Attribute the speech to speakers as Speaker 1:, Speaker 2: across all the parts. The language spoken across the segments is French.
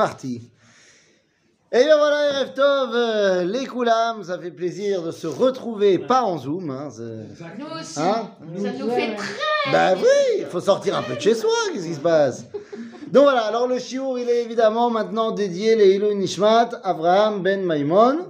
Speaker 1: parti. Et bien voilà, Erev Tov, euh, les Koulam, ça fait plaisir de se retrouver, pas en Zoom. Hein,
Speaker 2: Nous aussi.
Speaker 1: Hein
Speaker 2: ça nous fait très.
Speaker 1: bah oui, il faut sortir un peu de chez soi, qu'est-ce qui se passe? Donc voilà, alors le shiur, il est évidemment maintenant dédié les Ilou Nishmat, Avraham Ben Maimon,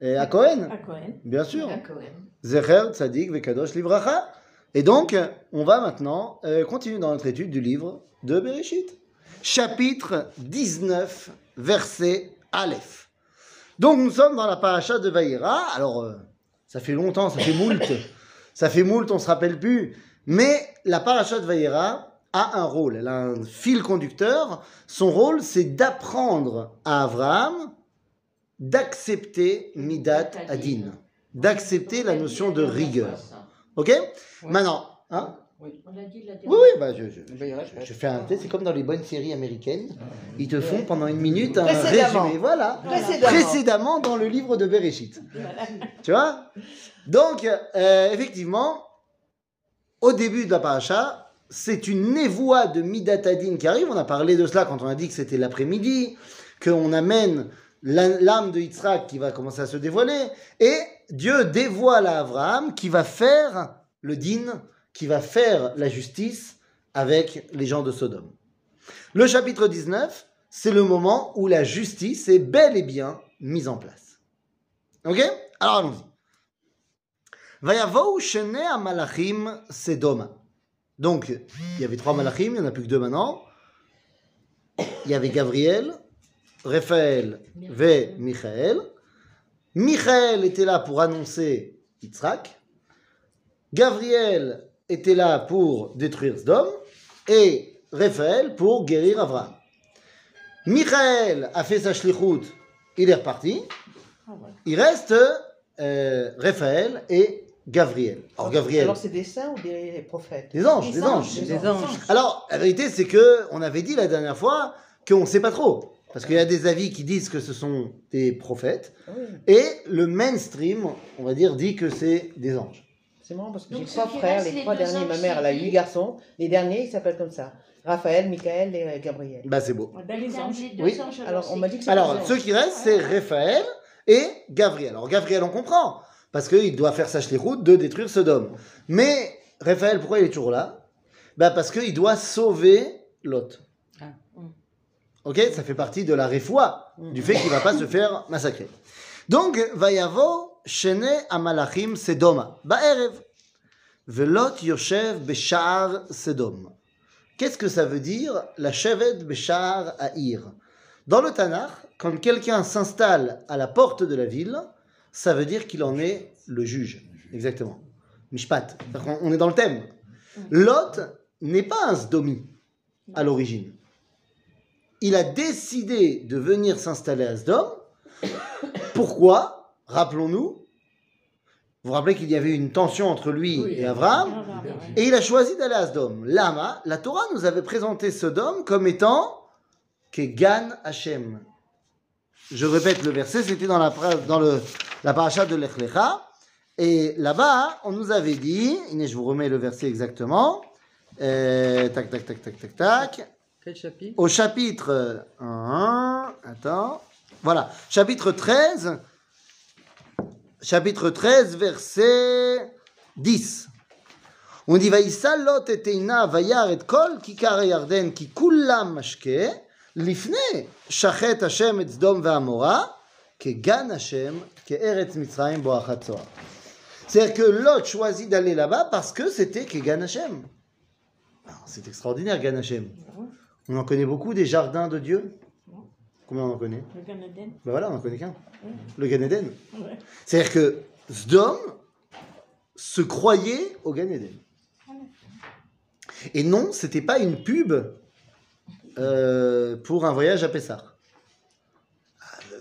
Speaker 1: et à Cohen,
Speaker 3: À Cohen.
Speaker 1: bien sûr.
Speaker 2: Quand même.
Speaker 1: Zecher, Tzadik, Vekadosh, Livracha. Et donc, on va maintenant euh, continuer dans notre étude du livre de Bereshit. Chapitre 19, verset Aleph. Donc, nous sommes dans la paracha de Vaïra. Alors, euh, ça fait longtemps, ça fait moult. ça fait moult, on se rappelle plus. Mais la paracha de Vaïra a un rôle. Elle a un fil conducteur. Son rôle, c'est d'apprendre à Abraham d'accepter Midat Adin. D'accepter la notion de rigueur. Ok? Maintenant, hein?
Speaker 2: On l'a dit la dernière
Speaker 1: Oui, oui, bah, je, je,
Speaker 4: je-
Speaker 1: je fais un test, c'est comme dans les bonnes séries américaines. Ils te font pendant une minute un
Speaker 4: Précédemment.
Speaker 1: résumé. Voilà.
Speaker 4: Précédemment.
Speaker 1: Précédemment dans le livre de Bereshit. Tu vois? Donc, euh, effectivement, au début de la paracha, c'est une névoie de Midatadine qui arrive. On a parlé de cela quand on a dit que c'était l'après-midi, qu'on amène l'âme de Yitzhak qui va commencer à se dévoiler, et Dieu dévoile à Abraham qui va faire le din, qui va faire la justice avec les gens de Sodome. Le chapitre 19, c'est le moment où la justice est bel et bien mise en place. Ok? Alors allons-y. Vayavou shene malachim sedoma. Donc, il y avait trois malachim, il n'y en a plus que deux maintenant. Il y avait Gabriel, Raphaël et Michael. Michael était là pour annoncer Yitzhak. Gabriel était là pour détruire Sdom. Et Raphaël pour guérir Abraham. Michael a fait sa shlichut, il est reparti. Il reste euh, Raphaël et Gabriel. Alors Gabriel,
Speaker 4: Alors c'est des saints ou des prophètes?
Speaker 1: Des anges, des,
Speaker 3: Des
Speaker 1: anges.
Speaker 3: anges.
Speaker 4: Des anges.
Speaker 1: Alors la vérité c'est que on avait dit la dernière fois qu'on ne sait pas trop. Parce qu'il y a des avis qui disent que ce sont des prophètes.
Speaker 4: Ah oui.
Speaker 1: Et le mainstream, on va dire, dit que c'est des anges.
Speaker 4: C'est marrant parce que
Speaker 2: Donc,
Speaker 4: j'ai trois
Speaker 2: qui
Speaker 4: frères, les
Speaker 2: les
Speaker 4: trois derniers, ma mère elle a huit garçons, les derniers ils s'appellent comme ça. Raphaël, Michael et euh, Gabriel.
Speaker 1: Bah c'est beau.
Speaker 3: Ben, les anges.
Speaker 1: Oui.
Speaker 4: Alors on m'a dit que
Speaker 1: Alors, ceux qui restent, c'est Raphaël et Gabriel. Alors, Gabriel, on comprend, parce qu'il doit faire sa route de détruire Sodome. Mais Raphaël, pourquoi il est toujours là? Bah Parce qu'il doit sauver Lot.
Speaker 4: Ah.
Speaker 1: Ok? Ça fait partie de la réfoua, du fait qu'il va pas se faire massacrer. Donc, Vayavo, Qu'est-ce que ça veut dire la Shevet Beshar Aïr Dans le Tanakh, quand quelqu'un s'installe à la porte de la ville, ça veut dire qu'il en est le juge. Exactement. Mishpat. On est dans le thème. Lot n'est pas un Sdomi à l'origine. Il a décidé de venir s'installer à Sdom. Pourquoi? Rappelons-nous. Vous vous rappelez qu'il y avait une tension entre lui
Speaker 5: Oui.
Speaker 1: et Abraham et il a choisi d'aller à Sodome. Lama, la Torah nous avait présenté Sodome comme étant Kegan Hashem. Je répète le verset, c'était dans la, dans le, la paracha de Lech Lecha. Et là-bas, on nous avait dit, Inès, je vous remets le verset exactement. Euh, tac, tac, tac, tac, tac, tac.
Speaker 5: Quel chapitre?
Speaker 1: Au chapitre 1, attends, voilà, chapitre 13, chapitre 13, verset 10. On dit Vaïssa lot et teina vayar et kol kikar yarden ki kullam mashke lifne shachet Hashem et Sdom ve'amora ke gan Hashem ke Mitzrayim bo achatzoar. C'est-à-dire que Lot choisit d'aller là-bas parce que c'était que Gan Hashem. Alors, C'est extraordinaire, Gan Hashem. On en connaît beaucoup des jardins de Dieu. Combien on en connaît
Speaker 3: Le Gan Eden.
Speaker 1: Ben voilà, on en connaît qu'un. Le Gan Eden.
Speaker 3: Ouais.
Speaker 1: C'est-à-dire que Sdom se croyait au Gan Eden. Et non, c'était pas une pub euh, pour un voyage à Pessah.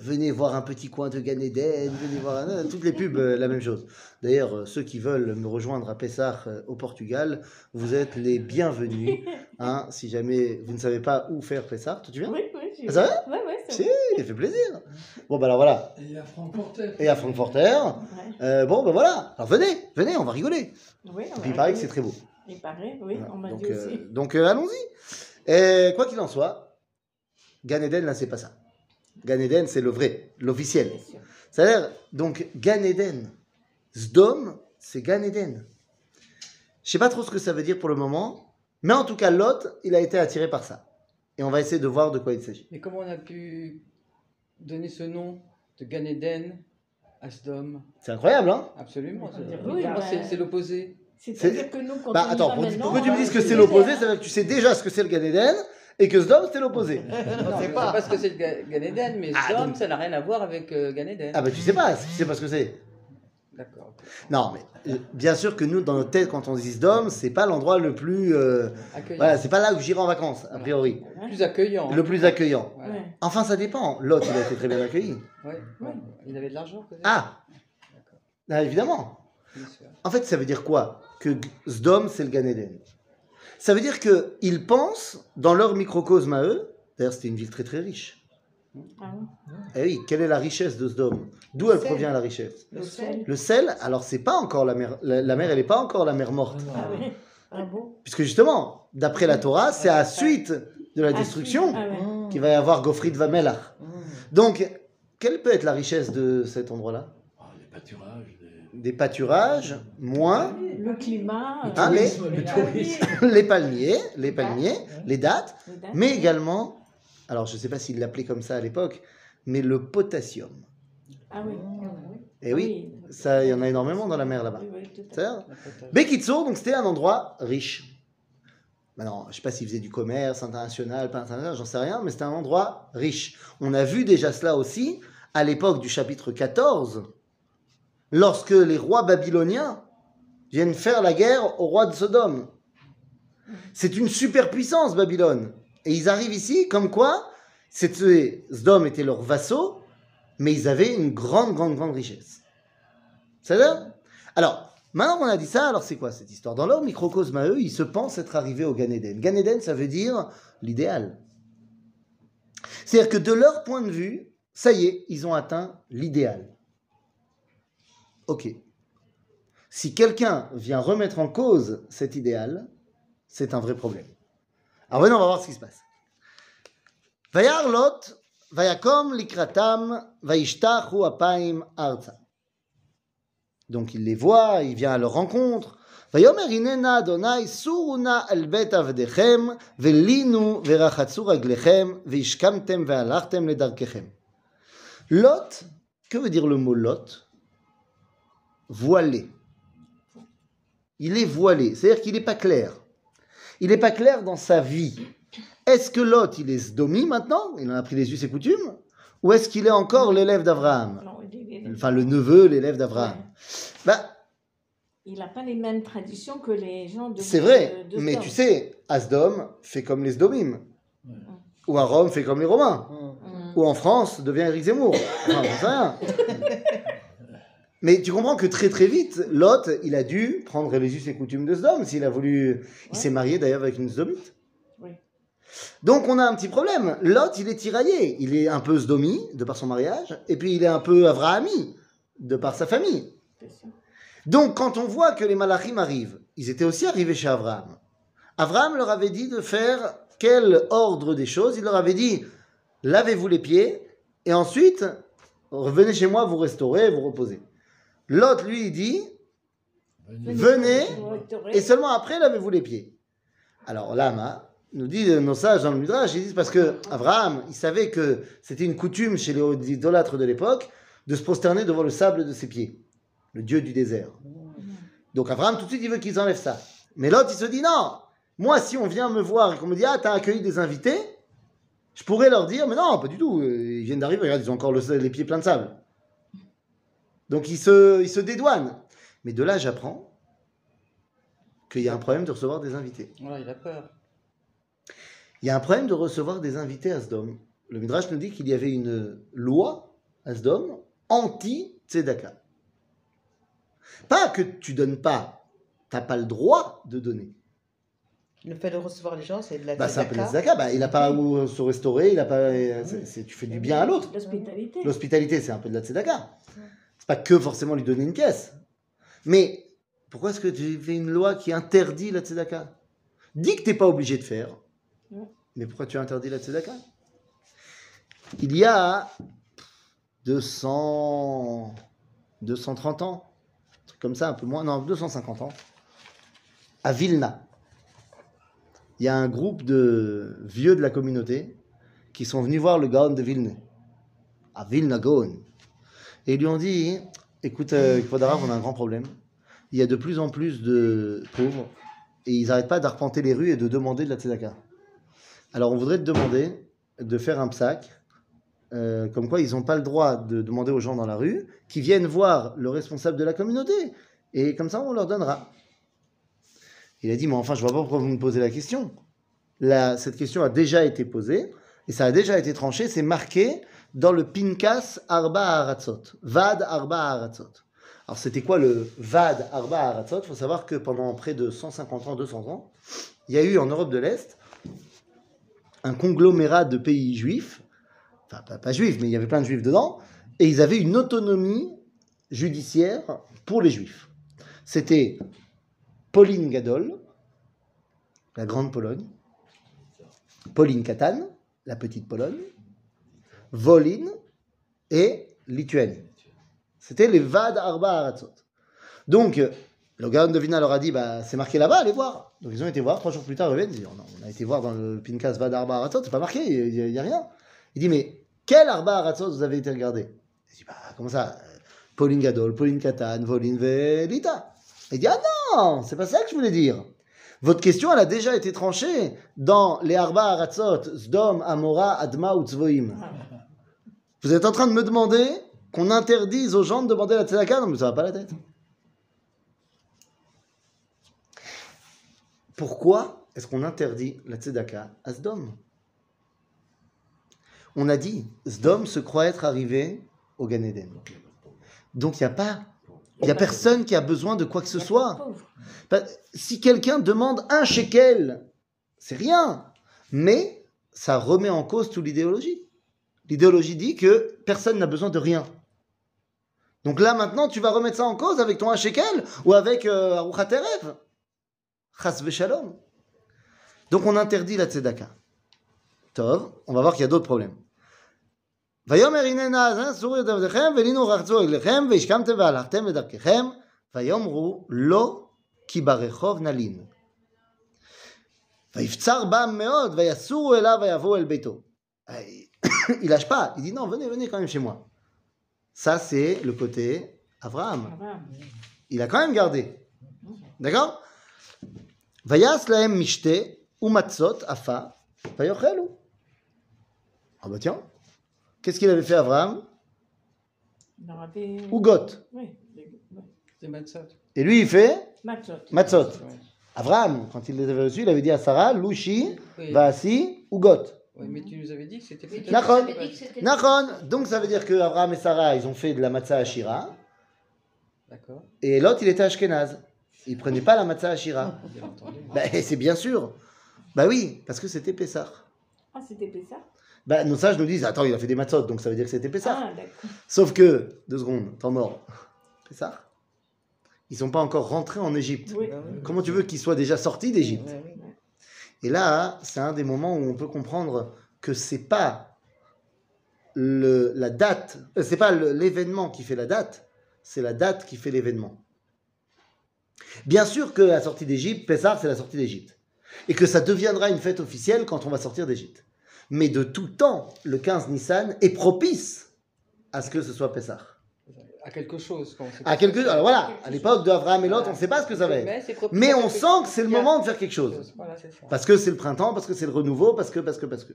Speaker 1: Venez voir un petit coin de Gan Eden, venez voir un- toutes les pubs, euh, la même chose. D'ailleurs, euh, ceux qui veulent me rejoindre à Pessah euh, au Portugal, vous êtes les bienvenus. hein, si jamais vous ne savez pas où faire Pessah, tu viens?
Speaker 3: Oui, oui.
Speaker 1: Ah, ça va?
Speaker 3: Ouais, ouais, c'est
Speaker 1: Si, il fait plaisir. Bon, ben alors voilà.
Speaker 5: Et à Francfort.
Speaker 1: Et à Francforter.
Speaker 3: Ouais.
Speaker 1: Euh, bon, ben voilà. Alors venez, venez, on va rigoler.
Speaker 3: Oui,
Speaker 1: Et puis il paraît que c'est très beau.
Speaker 3: Il paraît, oui,
Speaker 1: Voilà.
Speaker 3: on m'a
Speaker 1: donc
Speaker 3: dit
Speaker 1: euh,
Speaker 3: aussi.
Speaker 1: donc, euh, allons-y. Et quoi qu'il en soit, Gan Eden, là, c'est pas ça. Gan Eden, c'est le vrai, l'officiel. C'est-à-dire, donc, Gan Eden. Sdom, c'est Gan Eden. Je sais pas trop ce que ça veut dire pour le moment, mais en tout cas, Lot, il a été attiré par ça. Et on va essayer de voir de quoi il s'agit.
Speaker 3: Mais comment on a pu donner ce nom de Gan Eden à Sdom?
Speaker 1: C'est incroyable, hein?
Speaker 3: Absolument. c'est-
Speaker 2: Oui,
Speaker 3: l'opposé.
Speaker 2: C'est-à-dire que nous, quand
Speaker 1: Bah
Speaker 2: on
Speaker 1: attends, pour, que tu me dises que c'est l'opposé, ça veut dire que tu sais déjà ce que c'est le Gan Eden et que Sdom, c'est l'opposé.
Speaker 3: Non,
Speaker 4: sait
Speaker 3: je
Speaker 4: pas.
Speaker 3: sais pas ce que c'est le Ga- Gan Eden, mais
Speaker 1: Ah,
Speaker 3: Sdom,
Speaker 1: donc-
Speaker 3: ça n'a rien à voir avec euh, Gan Eden.
Speaker 1: Ah bah tu sais pas, tu sais pas ce que c'est.
Speaker 3: D'accord.
Speaker 1: Non, mais euh, bien sûr que nous, dans notre tête, quand on dit Sdom, c'est pas l'endroit le plus... euh,
Speaker 3: Accueillant.
Speaker 1: voilà, c'est pas là où j'irai en vacances, a priori.
Speaker 3: Plus accueillant.
Speaker 1: Le plus accueillant.
Speaker 3: Voilà.
Speaker 2: Ouais.
Speaker 1: Enfin, ça dépend. L'autre, il a été très bien accueilli.
Speaker 3: Ouais, ouais. Il avait de l'argent peut-être
Speaker 1: Ah Ah, Évidemment.
Speaker 3: Bien sûr.
Speaker 1: En fait, ça veut dire quoi? Que Sdom, c'est le Gan Eden. Ça veut dire qu'ils pensent, dans leur microcosme à eux, d'ailleurs c'était une ville très très riche.
Speaker 2: Ah oui.
Speaker 1: Eh oui, quelle est la richesse de Sdom D'où elle
Speaker 4: sel.
Speaker 1: provient la richesse?
Speaker 2: Le sel.
Speaker 1: Le sel, alors c'est pas encore la mer, la, la mer elle n'est pas encore la mer morte.
Speaker 2: Ah oui. Ah bon?
Speaker 1: Puisque justement, d'après la Torah, c'est à la suite de la
Speaker 2: Ah,
Speaker 1: destruction
Speaker 2: Ah ouais.
Speaker 4: Mmh.
Speaker 1: qu'il va y avoir Gofrid Vamelach.
Speaker 4: Mmh.
Speaker 1: Donc, quelle peut être la richesse de cet endroit-là?
Speaker 5: Ah, les pâturages, les...
Speaker 1: Des pâturages, moins
Speaker 2: Le climat. euh,
Speaker 1: Ah, les-
Speaker 5: tourisme, le tourisme.
Speaker 1: les palmiers, les palmiers, les
Speaker 2: dates.
Speaker 1: mais également, alors je ne sais pas s'il l'appelait comme ça à l'époque, mais le potassium.
Speaker 2: Ah oui.
Speaker 1: Et oui, ça, il y en a énormément dans la mer là-bas. Bekitso, donc c'était un endroit riche. Maintenant, je ne sais pas s'il faisait du commerce international, pas international, j'en sais rien, mais c'était un endroit riche. On a vu déjà cela aussi à l'époque du chapitre 14, lorsque les rois babyloniens viennent faire la guerre au roi de Sodome. C'est une superpuissance, Babylone. Et ils arrivent ici, comme quoi, Sodome était leurs vassaux, mais ils avaient une grande, grande, grande richesse. Ça Alors, maintenant qu'on a dit ça, alors c'est quoi cette histoire? Dans leur microcosme à eux, ils se pensent être arrivés au Gan Eden. Gan Eden, ça veut dire l'idéal. C'est-à-dire que de leur point de vue, ça y est, ils ont atteint l'idéal. Ok. Si quelqu'un vient remettre en cause cet idéal, c'est un vrai problème. Alors maintenant, on va voir ce qui se passe. Vayar Lot, vayakom likratam, vayishtachu apaim arza. Donc il les voit, il vient à leur rencontre. ויאמר הננה אדוני סורו נא על בית עבדיכם ולינו ורחצו רגליכם והשכמתם והלכתם לדרככם. Lot, que veut dire le mot Lot Voilé. il est voilé, c'est-à-dire qu'il n'est pas clair. Il n'est pas clair dans sa vie. Est-ce que Lot, il est Sdomi maintenant? Il en a pris les us et coutumes? Ou est-ce qu'il est encore l'élève d'Abraham? Enfin, le neveu, l'élève d'Abraham. Bah,
Speaker 2: Il n'a pas les mêmes traditions que les gens de.
Speaker 1: C'est vrai,
Speaker 2: de- de
Speaker 1: mais tu sais, Asdom fait comme les Sdomim. Ou à Rome fait comme les Romains.
Speaker 2: Mm.
Speaker 1: Ou en France devient Éric Zemmour. Enfin. Mais tu comprends que très très vite, Lot, il a dû prendre les us et coutumes de Sdom s'il a voulu. Il s'est marié d'ailleurs avec une Sdomite.
Speaker 2: Oui.
Speaker 1: Donc on a un petit problème. Lot, il est tiraillé. Il est un peu Sdomi de par son mariage, et puis il est un peu Avrahami de par sa famille. Donc, quand on voit que les Malachim arrivent, ils étaient aussi arrivés chez Abraham. Abraham leur avait dit de faire quel ordre des choses Il leur avait dit lavez-vous les pieds et ensuite revenez chez moi, vous restaurez, vous reposez. L'autre lui il dit venez et seulement après lavez-vous les pieds. Alors Lama nous dit nos sages dans le Midrash, ils disent parce que Abraham, il savait que c'était une coutume chez les idolâtres de l'époque de se prosterner devant le sable de ses pieds, le dieu du désert. Donc Abraham tout de suite il veut qu'ils enlèvent ça. Mais l'autre il se dit non, moi si on vient me voir et qu'on me dit ah t'as accueilli des invités, je pourrais leur dire mais non pas du tout, euh, ils viennent d'arriver, regarde ils ont encore le- les pieds pleins de sable. Donc il se, il se dédouane. Mais de là j'apprends qu'il y a un problème de recevoir des invités.
Speaker 3: Voilà, il a peur.
Speaker 1: Il y a un problème de recevoir des invités à Sdom. Le Midrash nous dit qu'il y avait une loi à Sdom anti-tzedaka. Pas que tu donnes pas, t'as pas le droit de donner.
Speaker 4: Le fait de recevoir les gens, c'est de la
Speaker 1: Bah, c'est un peu de la
Speaker 4: tzedaka.
Speaker 1: tzedaka. Bah, il n'a pas où se restaurer, il a pas, tu fais du bien à l'autre.
Speaker 2: L'hospitalité.
Speaker 1: L'hospitalité, c'est un peu de la tzedaka. Pas que forcément lui donner une caisse. Mais pourquoi est-ce que tu fais une loi qui interdit la tzedaka? Dis que t'es pas obligé de faire. Mais pourquoi tu interdis la tzedaka? Il y a 200, 230 ans, un truc comme ça, un peu moins, non, 250 ans, à Vilna. Il y a un groupe de vieux de la communauté qui sont venus voir le Gaon de Vilna, à Vilna Gaon. Et ils lui ont dit Écoute, euh, on a un grand problème. Il y a de plus en plus de pauvres et ils n'arrêtent pas d'arpenter les rues et de demander de la tzedaka. Alors on voudrait te demander de faire un psaque, euh, comme quoi ils n'ont pas le droit de demander aux gens dans la rue, qui viennent voir le responsable de la communauté, et comme ça on leur donnera. Il a dit, mais enfin je vois pas pourquoi vous me posez la question. Cette question a déjà été posée, et ça a déjà été tranché, c'est marqué dans le Pinkas Arba Haratzot, Vad Arba Haratzot. Alors c'était quoi le Vad Arba Haratzot? Il faut savoir que pendant près de 150 ans, 200 ans, il y a eu en Europe de l'Est un conglomérat de pays juifs, enfin pas, juifs, mais il y avait plein de juifs dedans, et ils avaient une autonomie judiciaire pour les juifs. C'était Pauline Gadol, la grande Pologne, Pauline Katan, la petite Pologne, Volin et Lituanie. C'était les Vad Arba Haratzot. Donc, euh, le Gaon de Vilna leur a dit, bah, c'est marqué là-bas, allez voir. Donc ils ont été voir, trois jours plus tard, ils non, on a été voir dans le Pinkas Vad Arba Haratzot, c'est pas marqué, il n'y a, rien. Il dit, mais quel Arba Haratzot vous avez été regarder? Il dit, bah, comment ça? Pauline Gadol, Pauline Katan, Volin, Velita. Il dit, ah non, c'est pas ça que je voulais dire. Votre question, elle a déjà été tranchée dans les Arba Haratzot, Zdom, Amora, Adma ou Tzvoim. Vous êtes en train de me demander qu'on interdise aux gens de demander la tzedaka? Non, mais ça va pas la tête. Pourquoi est-ce qu'on interdit la tzedaka à Sdom? On a dit, Sdom se croit être arrivé au Gan Eden. Donc il n'y a pas, il y a personne qui a besoin de quoi que ce soit. Si quelqu'un demande un shekel, c'est rien. Mais ça remet en cause toute l'idéologie. L'idéologie dit que personne n'a besoin de rien. Donc là, maintenant, tu vas remettre ça en cause avec ton un shekel ou avec euh, Aruchat Erev. Chas v'shalom. Donc on interdit la tzedaka. Tov, on va voir qu'il y a d'autres problèmes. ויאמר הנה נא סורו את עבדיכם ולינו רחצו רגליכם והשכמתם והלכתם בדרככם ויאמרו לא כי ברחוב נלין. ויפצר בם מאוד ויסורו אליו ויבואו אל ביתו. Il lâche pas, il dit non, venez, venez quand même chez moi. Ça, c'est le côté Abraham. Il a quand même gardé. D'accord? Vayas lahem mishte umatzot afa vayochelu. Ah bah tiens, qu'est-ce qu'il avait fait Abraham?
Speaker 3: C'est Matzot.
Speaker 1: Et lui, il fait
Speaker 2: Matzot.
Speaker 1: Abraham, quand il les avait reçus, il avait dit à Sarah, Louchi,
Speaker 3: Oui.
Speaker 1: Vaasi, Ugot.
Speaker 3: Ouais, mais tu nous avais dit que c'était
Speaker 1: Nachon. Nachon. Donc ça veut dire que Abraham et Sarah, ils ont fait de la matzah Ashira,
Speaker 3: D'accord,
Speaker 1: et l'autre, il était Ashkenaz. Il prenait pas la matzah Ashira.
Speaker 3: bien entendu.
Speaker 1: Bah, c'est bien sûr. Bah oui, parce que c'était Pessah.
Speaker 2: Ah, c'était Pessah?
Speaker 1: Bah, nos sages nous disent, attends, il a fait des matzot, donc ça veut dire que c'était Pessah.
Speaker 2: Ah, d'accord.
Speaker 1: Sauf que, deux secondes, temps mort. Pessah? Ils sont pas encore rentrés en Égypte.
Speaker 2: Oui.
Speaker 4: Bah oui.
Speaker 1: Comment tu veux qu'ils soient déjà sortis d'Égypte?
Speaker 4: Oui.
Speaker 1: Et là, c'est un des moments où on peut comprendre que c'est pas la date, euh, c'est pas l'événement qui fait la date, c'est la date qui fait l'événement. Bien sûr que la sortie d'Égypte, Pessah, c'est la sortie d'Égypte. Et que ça deviendra une fête officielle quand on va sortir d'Égypte. Mais de tout temps, le 15 Nissan est propice à ce que ce soit Pessah.
Speaker 3: À quelque chose. quand on
Speaker 1: À quelque, alors voilà, à l'époque de Abraham et Lot, on ne sait pas ce que ça va être.
Speaker 3: Mais,
Speaker 1: on sent que c'est le moment de faire quelque chose.
Speaker 3: Voilà, c'est ça.
Speaker 1: Parce que c'est le printemps, parce que c'est le renouveau, parce que, parce que, parce que.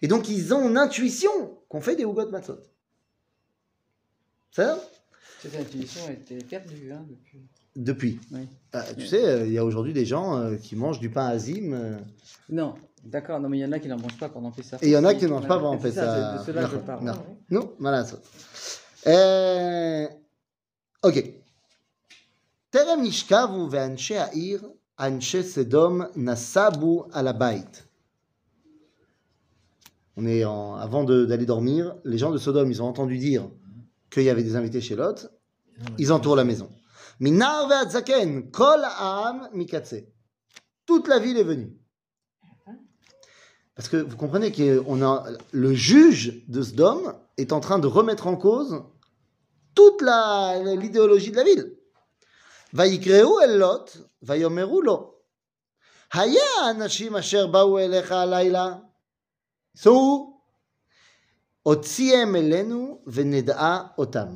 Speaker 1: Et donc, ils ont une intuition qu'on fait des Hugot Matzot. C'est ça
Speaker 3: Cette intuition a été perdue hein, depuis.
Speaker 1: Depuis.
Speaker 3: Oui.
Speaker 1: Ah, tu sais, euh, il y a aujourd'hui des gens euh, qui mangent du pain azim. euh,
Speaker 3: Non, d'accord, non, mais il y en a qui n'en mangent pas pendant Pessah.
Speaker 1: et il y en a qui ne mangent pas pendant Pessah.
Speaker 3: c'est de cela que je
Speaker 1: Non,
Speaker 3: parle.
Speaker 1: non. Non, voilà ça. Euh, Ok. טרם נשכבו ואנשי העיר, אנשי סדום, נסבו על הבית. On est en- avant de- d'aller dormir, les gens de Sodome, ils ont entendu dire qu'il y avait des invités chez Lot, ils entourent la maison. Minar ve'ad zaken, kol ha'am mikatse. Toute la ville est venue. Parce que vous comprenez que on a, le juge de Sdom est en train de remettre en cause toute la- l'idéologie de la ville. ויקראו אל לוט, ויאמרו לו, היה האנשים אשר באו אליך הלילה, שאו, הוציאם אלינו ונדעה אותם.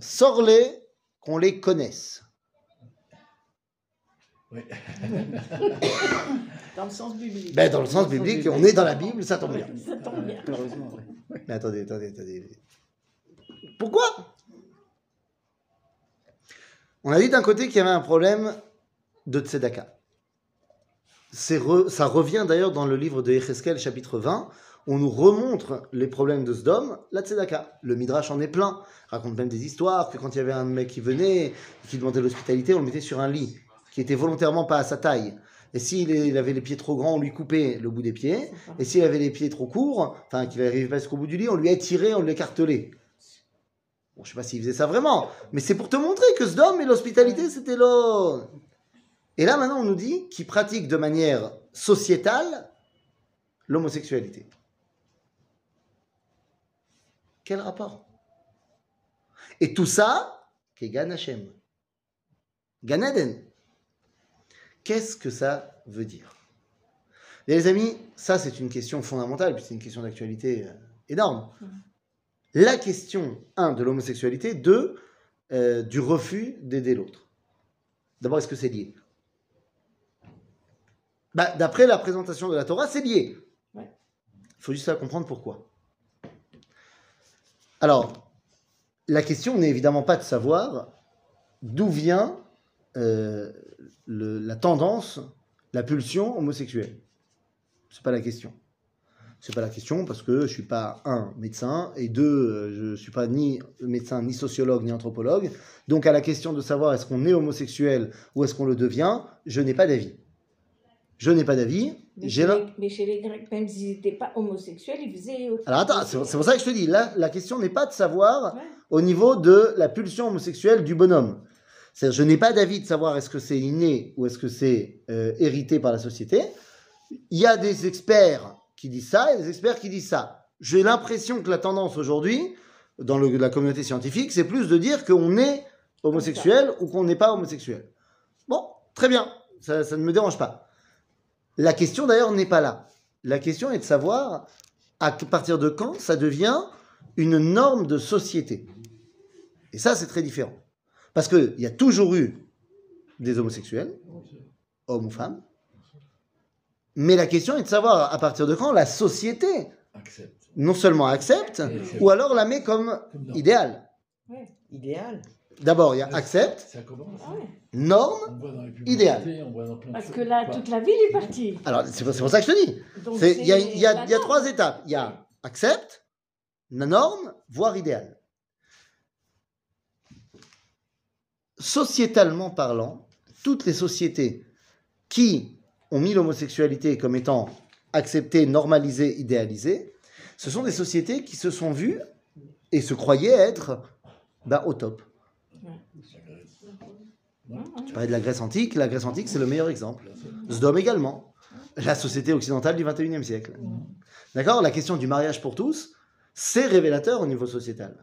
Speaker 1: Sors-les, qu'on les connaisse.
Speaker 5: Oui.
Speaker 2: Dans le sens biblique.
Speaker 1: Ben, dans le sens biblique, on est dans la Bible, ça tombe bien.
Speaker 2: Ça tombe bien.
Speaker 3: Malheureusement, ouais.
Speaker 1: Mais attendez, attendez, attendez. Pourquoi? On a dit d'un côté qu'il y avait un problème de tzedaka. Re- ça revient d'ailleurs dans le livre de Echeskel, chapitre 20, où on nous remontre les problèmes de Sdom, la tzedaka. Le Midrash en est plein. Raconte même des histoires que quand il y avait un mec qui venait, qui demandait l'hospitalité, on le mettait sur un lit qui était volontairement pas à sa taille. Et s'il il avait les pieds trop grands, on lui coupait le bout des pieds. Et s'il avait les pieds trop courts, enfin qu'il n'arrivait pas jusqu'au bout du lit, on lui étirait, on l'écartelait. Bon, je sais pas s'il faisait ça vraiment, mais c'est pour te montrer que ce dôme et l'hospitalité, c'était là. Et là, maintenant, on nous dit qu'il pratique de manière sociétale l'homosexualité. Quel rapport? Et tout ça, qu'est Gan Hashem. Gan Eden. Qu'est-ce que ça veut dire? Et les amis, ça c'est une question fondamentale, puis c'est une question d'actualité euh, énorme. La question, un, de l'homosexualité, deux, euh, du refus d'aider l'autre. D'abord, est-ce que c'est lié? Bah, D'après la présentation de la Torah, c'est lié. Il
Speaker 2: Ouais.
Speaker 1: faut juste comprendre pourquoi. Alors, la question n'est évidemment pas de savoir d'où vient euh, le- la tendance, la pulsion homosexuelle. C'est pas la question. C'est pas la question parce que je suis pas un médecin et deux, euh, je suis pas ni médecin, ni sociologue, ni anthropologue. Donc à la question de savoir est-ce qu'on est homosexuel ou est-ce qu'on le devient, je n'ai pas d'avis. Je n'ai pas d'avis.
Speaker 2: Mais
Speaker 1: J'ai
Speaker 2: chez, les, mais chez les Grecs, même s'ils n'étaient pas homosexuels, ils faisaient.
Speaker 1: Alors attends, c'est c'est pour ça que je te dis, là, la question n'est pas de savoir
Speaker 2: Ouais.
Speaker 1: au niveau de la pulsion homosexuelle du bonhomme. C'est-à-dire, je n'ai pas d'avis de savoir est-ce que c'est inné ou est-ce que c'est euh, hérité par la société. Il y a des experts qui disent ça et des experts qui disent ça. J'ai l'impression que la tendance aujourd'hui, dans le- la communauté scientifique, c'est plus de dire qu'on est homosexuel ou qu'on n'est pas homosexuel. Bon, très bien, ça, ça ne me dérange pas. La question d'ailleurs n'est pas là. La question est de savoir à partir de quand ça devient une norme de société. Et ça, c'est très différent. Parce qu'il y a toujours eu des homosexuels, hommes ou femmes. Mais la question est de savoir à partir de quand la société
Speaker 5: Accepte.
Speaker 1: non seulement accepte, ou alors la met comme
Speaker 5: dans-
Speaker 1: idéal.
Speaker 2: Ouais.
Speaker 4: Idéal.
Speaker 1: D'abord, il y a accepte,
Speaker 5: Ça commence.
Speaker 2: Ah
Speaker 1: norme.
Speaker 5: On voit dans les
Speaker 1: Idéal.
Speaker 2: Parce que là, toute la ville est partie.
Speaker 1: Alors, c'est pour, ça que je te dis. Il y a, y y trois étapes. Il y a accepte, la norme, voire idéal. Sociétalement parlant, toutes les sociétés qui ont mis l'homosexualité comme étant acceptée, normalisée, idéalisée, ce sont des sociétés qui se sont vues et se croyaient être bah, au top. Tu parlais de la Grèce antique. La Grèce antique, c'est le meilleur exemple. Sdom également. La société occidentale du 21e siècle. D'accord? La question du mariage pour tous, c'est révélateur au niveau sociétal.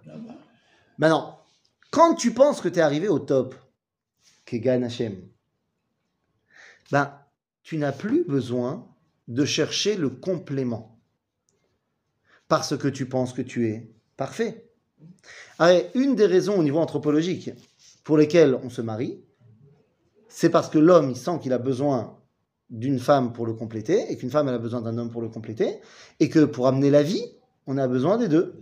Speaker 1: Maintenant, quand tu penses que tu es arrivé au top, Kegan Hashem, ben, tu n'as plus besoin de chercher le complément. Parce que tu penses que tu es parfait. Allez, une des raisons au niveau anthropologique pour lesquelles on se marie, c'est parce que l'homme, sent qu'il a besoin d'une femme pour le compléter, et qu'une femme, a besoin d'un homme pour le compléter, et que pour amener la vie, on a besoin des deux.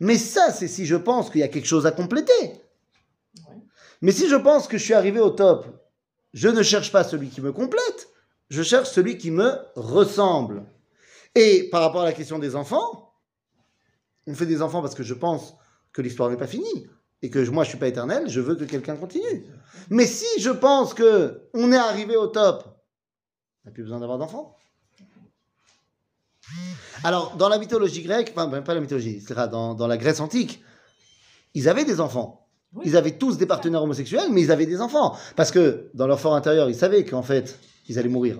Speaker 1: Mais ça, c'est si je pense qu'il y a quelque chose à compléter.
Speaker 2: Ouais.
Speaker 1: Mais si je pense que je suis arrivé au top, je ne cherche pas celui qui me complète, je cherche celui qui me ressemble. Et par rapport à la question des enfants, on fait des enfants parce que je pense que l'histoire n'est pas finie et que moi je suis pas éternel, je veux que quelqu'un continue. Mais si je pense que on est arrivé au top, on n'a plus besoin d'avoir d'enfants. Alors, dans la mythologie grecque, enfin, même pas la mythologie, c'est dans, dans la Grèce antique, ils avaient des enfants.
Speaker 2: Oui.
Speaker 1: Ils avaient tous des partenaires homosexuels, mais ils avaient des enfants. Parce que dans leur fort intérieur, ils savaient qu'en fait, ils allaient mourir.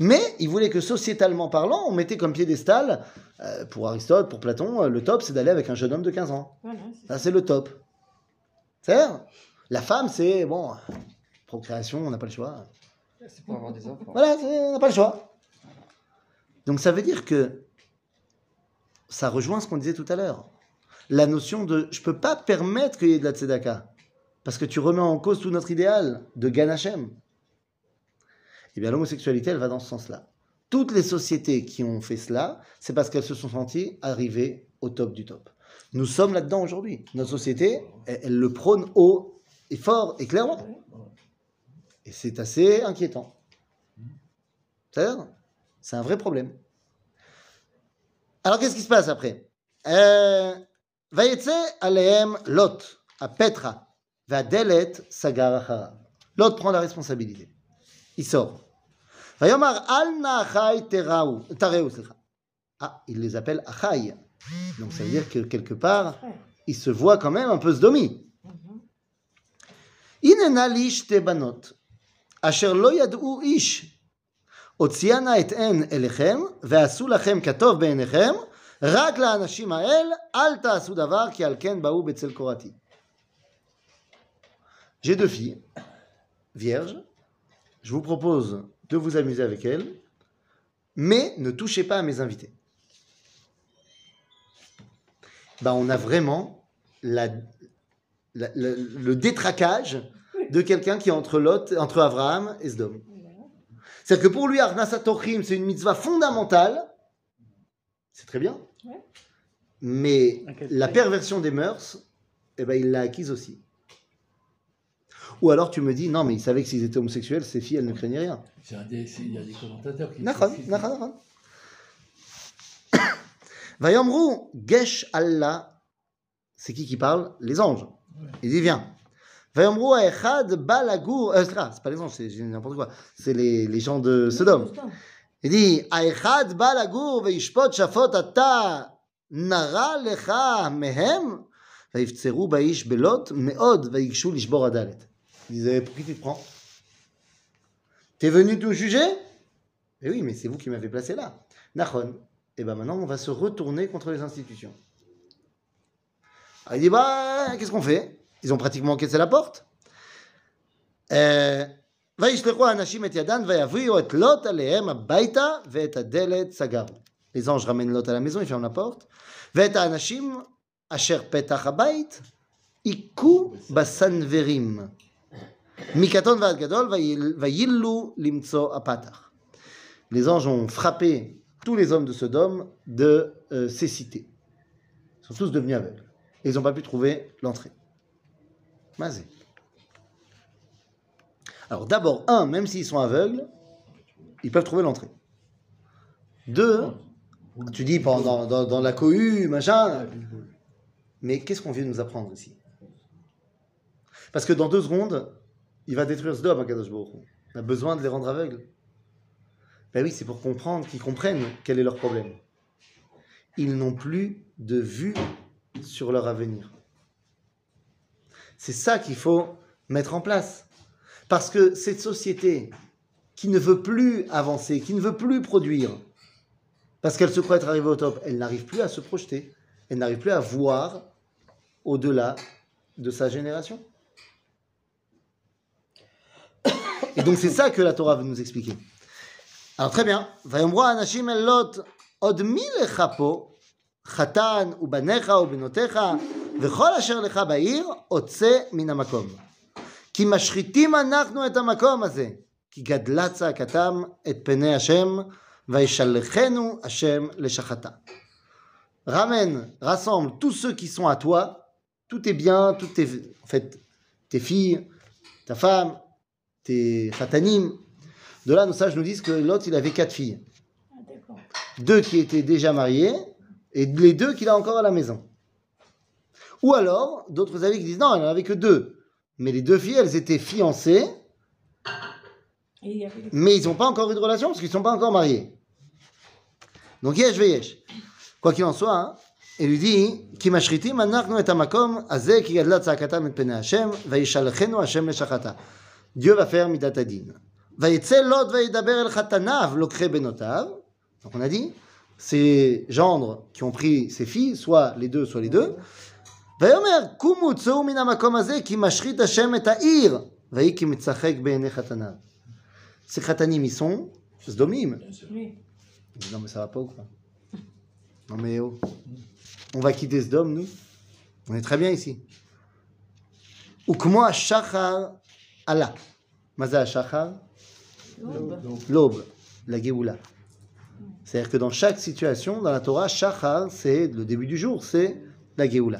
Speaker 1: Mais il voulait que sociétalement parlant, on mettait comme piédestal, euh, pour Aristote, pour Platon, euh, le top, c'est d'aller avec un jeune homme de 15 ans.
Speaker 2: Voilà, c'est
Speaker 1: Ça, c'est le top. C'est La femme, c'est, bon, procréation, on n'a pas le choix.
Speaker 3: C'est pour avoir des enfants.
Speaker 1: Voilà, on n'a pas le choix. Donc ça veut dire que ça rejoint ce qu'on disait tout à l'heure. La notion de je peux pas permettre qu'il y ait de la tzedaka parce que tu remets en cause tout notre idéal de Gan Hashem. Eh bien, l'homosexualité, elle va dans ce sens-là. Toutes les sociétés qui ont fait cela, c'est parce qu'elles se sont senties arrivées au top du top. Nous sommes là-dedans aujourd'hui. Notre société, elle, elle le prône haut et fort et clairement. Et c'est assez inquiétant. C'est-à-dire, c'est un vrai problème. Alors qu'est-ce qui se passe après? Euh, Vayetse alehem lot à Petra vadelet sagar Lot prend la responsabilité. Il sort. Vayomar al nachai tareu Ah, il les appelle achai. Donc ça veut dire que quelque part, il se voit quand même un peu sdomi.
Speaker 2: Mhm.
Speaker 1: Inenalish tebanot asher lo yadou ish הוציאנה את עין אליכם, ועשו לכם כטוב בעיניכם, רק לאנשים האל אל תעשו דבר, כי על כן באו בצל קורתי. J'ai deux filles, vierges. Je vous propose de vous amuser avec elles, mais ne touchez pas à mes invités. Ben, on a vraiment la, la- la- le détraquage de quelqu'un qui est entre Lot, entre Abraham et Sdom. C'est-à-dire que pour lui, Arnasa Tochim, c'est une mitzvah fondamentale. C'est très bien.
Speaker 2: Ouais.
Speaker 1: Mais la perversion des mœurs, eh ben, il l'a acquise aussi. Ou alors tu me dis, non, mais il savait que s'ils étaient homosexuels, ces filles, elles ne craignaient rien.
Speaker 5: Il y a des commentateurs qui.
Speaker 1: Vayomru, Gesh Allah. C'est qui qui parle? Les anges. Il dit, viens. Vayomru Aechad Balagour. Euh, c'est pas les anges, c'est n'importe quoi. C'est les, gens de Sodome. Il dit Aechad Balagour Veishpot Shafot Ata Nara Lecha Mehem Vaifzeru Baish Belot Meod Vaikshu Lishbor Adalet. Il disait Pour qui tu te prends T'es venu tout juger? Eh oui, mais c'est vous qui m'avez placé là. Nachon. Et eh bien maintenant, on va se retourner contre les institutions. Ah, il dit Bah, qu'est-ce qu'on fait? Ils ont pratiquement cassé la porte. Euh, les anges ramènent Lot à la maison, ils ferment la porte. Les anges ont frappé tous les hommes de Sodome de euh. Ils sont tous devenus aveugles. Et ils n'ont pas pu trouver l'entrée. Mazé. Alors d'abord, un, même s'ils sont aveugles, ils peuvent trouver l'entrée. Deux, tu dis pendant dans, la cohue, machin. Mais qu'est-ce qu'on vient de nous apprendre ici? Parce que dans deux secondes, il va détruire Sdom à Kadosh Baruch Hu. On a besoin de les rendre aveugles. Ben oui, c'est pour comprendre, qu'ils comprennent quel est leur problème. Ils n'ont plus de vue sur leur avenir. C'est ça qu'il faut mettre en place. Parce que cette société qui ne veut plus avancer, qui ne veut plus produire, parce qu'elle se croit être arrivée au top, elle n'arrive plus à se projeter, elle n'arrive plus à voir au-delà de sa génération. Et donc c'est ça que la Torah veut nous expliquer. Alors très bien. ויאמרו האנשים אל לוט, עוד מי לך פה, חתן ובניך ובנותיך, וכל אשר לך בעיר, עוצה מן המקום. כי משחיתים אנחנו את המקום הזה, כי גדלה צעקתם את פני השם, וישלחנו השם לשחתה. Ramène, rassemble tous ceux qui sont à toi, tous tes biens, toutes tes, en fait, tes filles, ta femme, tes khatanim. De là, nos sages nous disent que l'autre, il avait quatre filles.
Speaker 2: Ah, d'accord.
Speaker 1: Deux qui étaient déjà mariées et les deux qu'il a encore à la maison. Ou alors, d'autres avis qui disent non, il n'y en avait que deux. Mais les deux filles, elles étaient fiancées. Mais ils n'ont pas encore eu de relation parce qu'ils ne sont pas encore mariés. Donc, yesh veyesh. Quoi qu'il en soit, hein, il lui dit Ki pene Hashem, Hashem. Dieu va faire midat adin. Vaïtse lot vaïdaber el chatanav lokre benotav. Donc, on a dit ces gendres qui ont pris ces filles, soit les deux, soit les deux, ויאמר, קומו צאו מן המקום הזה, כי משחית השם את העיר. ויהי כי מצחק בעיני חתניו. Ces khatanim, ils sont sdomim.
Speaker 2: Oui.
Speaker 1: Non, mais ça va pas ou quoi Non, mais oh. On va quitter ce dôme, nous On est très bien ici. Ou comment à Shachar Allah Maza Shachar
Speaker 2: L'aube.
Speaker 1: L'aube, la Géoula. C'est-à-dire que dans chaque situation, dans la Torah, Shachar, c'est le début du jour, c'est la Géoula.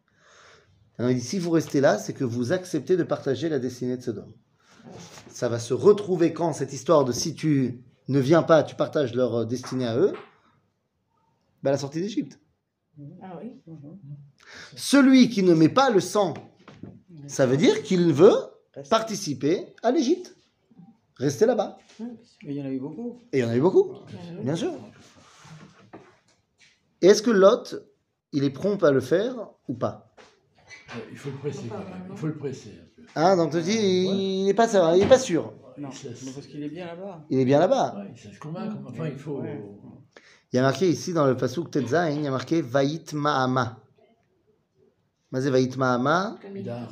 Speaker 1: Alors il dit si vous restez là, c'est que vous acceptez de partager la destinée de Sodome. Ça va se retrouver quand cette histoire de si tu ne viens pas, tu partages leur euh, destinée à eux, à la sortie d'Égypte.
Speaker 2: Ah oui.
Speaker 1: Celui qui ne met pas le sang, ça veut dire qu'il veut participer à l'Égypte. Rester là-bas.
Speaker 3: Il y en a eu beaucoup.
Speaker 1: Et il y en a eu beaucoup,
Speaker 2: bien
Speaker 1: bien sûr. Et est-ce que Lot, il est prompt à le faire ou pas?
Speaker 5: Il faut le presser quand même. Il faut le presser un peu.
Speaker 1: Hein, donc tu dis, il n'est pas, ça- il est pas sûr.
Speaker 3: Non,
Speaker 5: Il se laisse-
Speaker 3: mais parce qu'il est bien là-bas.
Speaker 1: Il est bien là-bas.
Speaker 5: Ouais, il se laisse convaincre. mais Enfin, il faut.
Speaker 3: Ouais.
Speaker 1: Il y a marqué ici dans le pasuk Tetzain, il y a marqué Vaït Ma'ama. Mazé Vaït Ma'ama.
Speaker 5: Il a,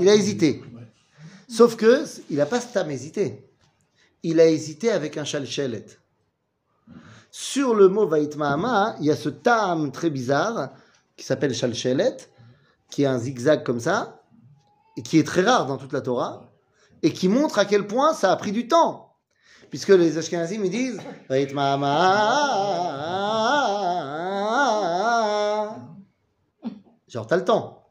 Speaker 1: Il a hésité.
Speaker 5: Ouais.
Speaker 1: Sauf que il n'a pas stam hésité. Il a hésité avec un chalchelet. Sur le mot Vaït Ma'ama, il y a ce tam très bizarre qui s'appelle chalchelet, qui est un zigzag comme ça, et qui est très rare dans toute la Torah, et qui montre à quel point ça a pris du temps. Puisque les Ashkenazim ils disent Vaït Ma'ama. Genre, t'as le temps.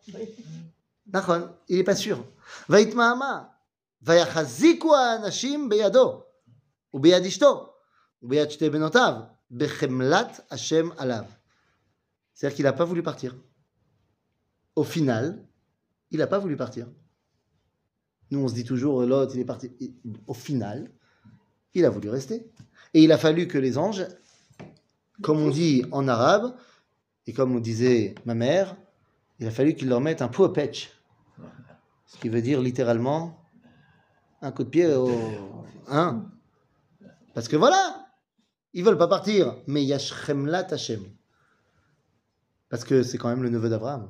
Speaker 1: נכון, il n'est pas sûr. ויתמהמה, ויחזיקו האנשים בידו, וביד אשתו, וביד שתי בנותיו, בחמלת השם עליו. C'est-à-dire qu'il n'a pas voulu partir. Au final, il n'a pas voulu partir. Nous, on se dit toujours, l'autre, il est parti. Au final, il a voulu rester. Et il a fallu que les anges, comme on dit en arabe, et comme on disait ma mère, il a fallu qu'ils leur mettent un pot à pêche. Ce qui veut dire littéralement un coup de pied au. Hein Parce que voilà Ils veulent pas partir, mais Yashchemla Hashem. Parce que c'est quand même le neveu d'Abraham.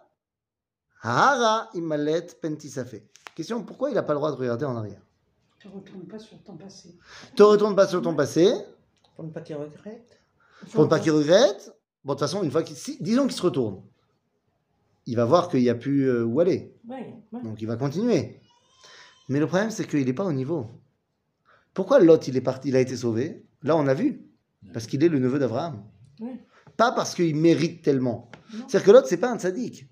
Speaker 1: Hara imalet pentisafé. Question, pourquoi il n'a pas le droit de regarder en arrière?
Speaker 6: Te retourne pas sur ton passé.
Speaker 1: Te retourne pas sur ton passé?
Speaker 4: Pour ne pas qu'il regrette.
Speaker 1: Pour ne pas qu'il regrette? Bon, de toute façon, une fois qu'il, disons qu'il se retourne, il va voir qu'il n'y a plus euh, où aller. Donc il va continuer. Mais le problème, c'est qu'il n'est pas au niveau. Pourquoi Lot, il est parti, il a été sauvé? Là, on a vu. Parce qu'il est le neveu d'Abraham. Pas parce qu'il mérite tellement. C'est-à-dire que Lot, c'est pas un sadique.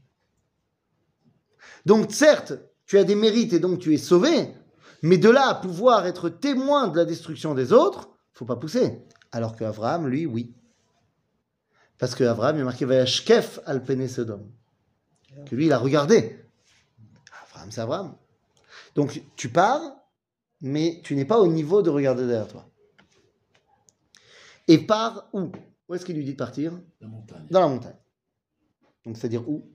Speaker 1: Donc, certes, tu as des mérites et donc tu es sauvé, mais de là à pouvoir être témoin de la destruction des autres, faut pas pousser. Alors qu'Abraham, lui, oui. Parce qu'Abraham, il est marqué Vayashkef al Sodom. Que lui, il a regardé. Abraham, c'est Abraham. Donc, tu pars, mais tu n'es pas au niveau de regarder derrière toi. Et pars où? Où est-ce qu'il lui dit de partir?
Speaker 5: La montagne.
Speaker 1: Dans la montagne. Donc, c'est-à-dire où?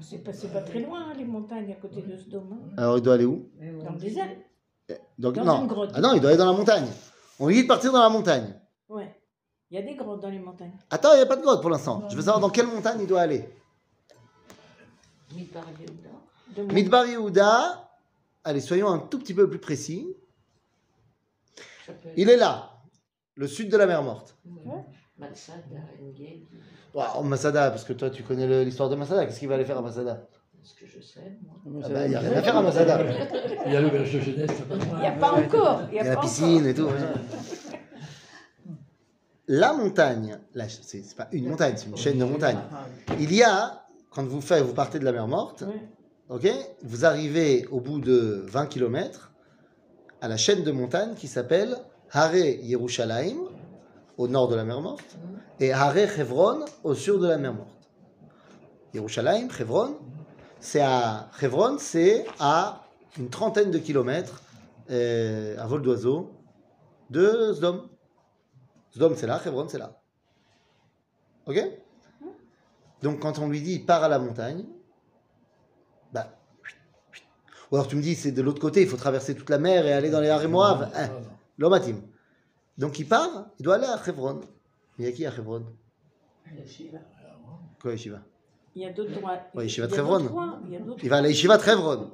Speaker 2: C'est pas, pas très loin, hein, les montagnes à côté de Sodome. hein.
Speaker 1: Alors, il doit aller où?
Speaker 2: Dans le désert.
Speaker 1: Donc,
Speaker 2: Dans
Speaker 1: non.
Speaker 2: une grotte.
Speaker 1: Ah non, il doit aller dans la montagne. On lui dit de partir dans la montagne.
Speaker 2: Ouais. Il y a des grottes dans les montagnes.
Speaker 1: Attends, il n'y a pas de grotte pour l'instant. Je veux savoir dans quelle montagne il doit aller.
Speaker 2: Midbar Yehuda.
Speaker 1: Midbar Yehuda. Allez, soyons un tout petit peu plus précis. Il est là, le sud de la mer morte.
Speaker 2: Ouais.
Speaker 1: Ouah, Masada, parce que toi tu connais l'histoire de Masada, qu'est-ce qu'il va aller faire à Masada?
Speaker 7: Ce que je sais, moi.
Speaker 1: Ah
Speaker 3: ça-
Speaker 1: bah, il n'y a rien à faire à Masada.
Speaker 5: Il y a l'auberge de jeunesse,
Speaker 2: Il n'y a pas encore. Il
Speaker 1: Il y a la piscine
Speaker 2: encore.
Speaker 1: et tout. La montagne, c'est c'est pas une montagne, c'est une chaîne de montagnes. Il y a, quand vous faites, vous partez de la mer morte, vous arrivez au bout de 20 km à la chaîne de montagnes qui s'appelle Hare Yerushalayim, au nord de la mer morte, et Hare Hebron, au sud de la mer morte. Yerushalayim, Hebron, c'est à Hebron, c'est à une trentaine de kilomètres euh, à vol d'oiseau de Sdom. Sdom, c'est là, Hebron, c'est là. Ok? Donc, quand on lui dit pars à la montagne, bah. Ou alors tu me dis c'est de l'autre côté, il faut traverser toute la mer et aller dans les Haré Moab. Hein, l'homme. Donc il part, il doit aller à Hebron. Il y a qui à Hebron? Quoi, Yeshiva?
Speaker 2: Il y a d'autres droits.
Speaker 1: Ouais, Yeshiva
Speaker 2: Il y a
Speaker 1: Trevron.
Speaker 2: d'autres rois, Il
Speaker 1: va à la Yeshiva de Hebron.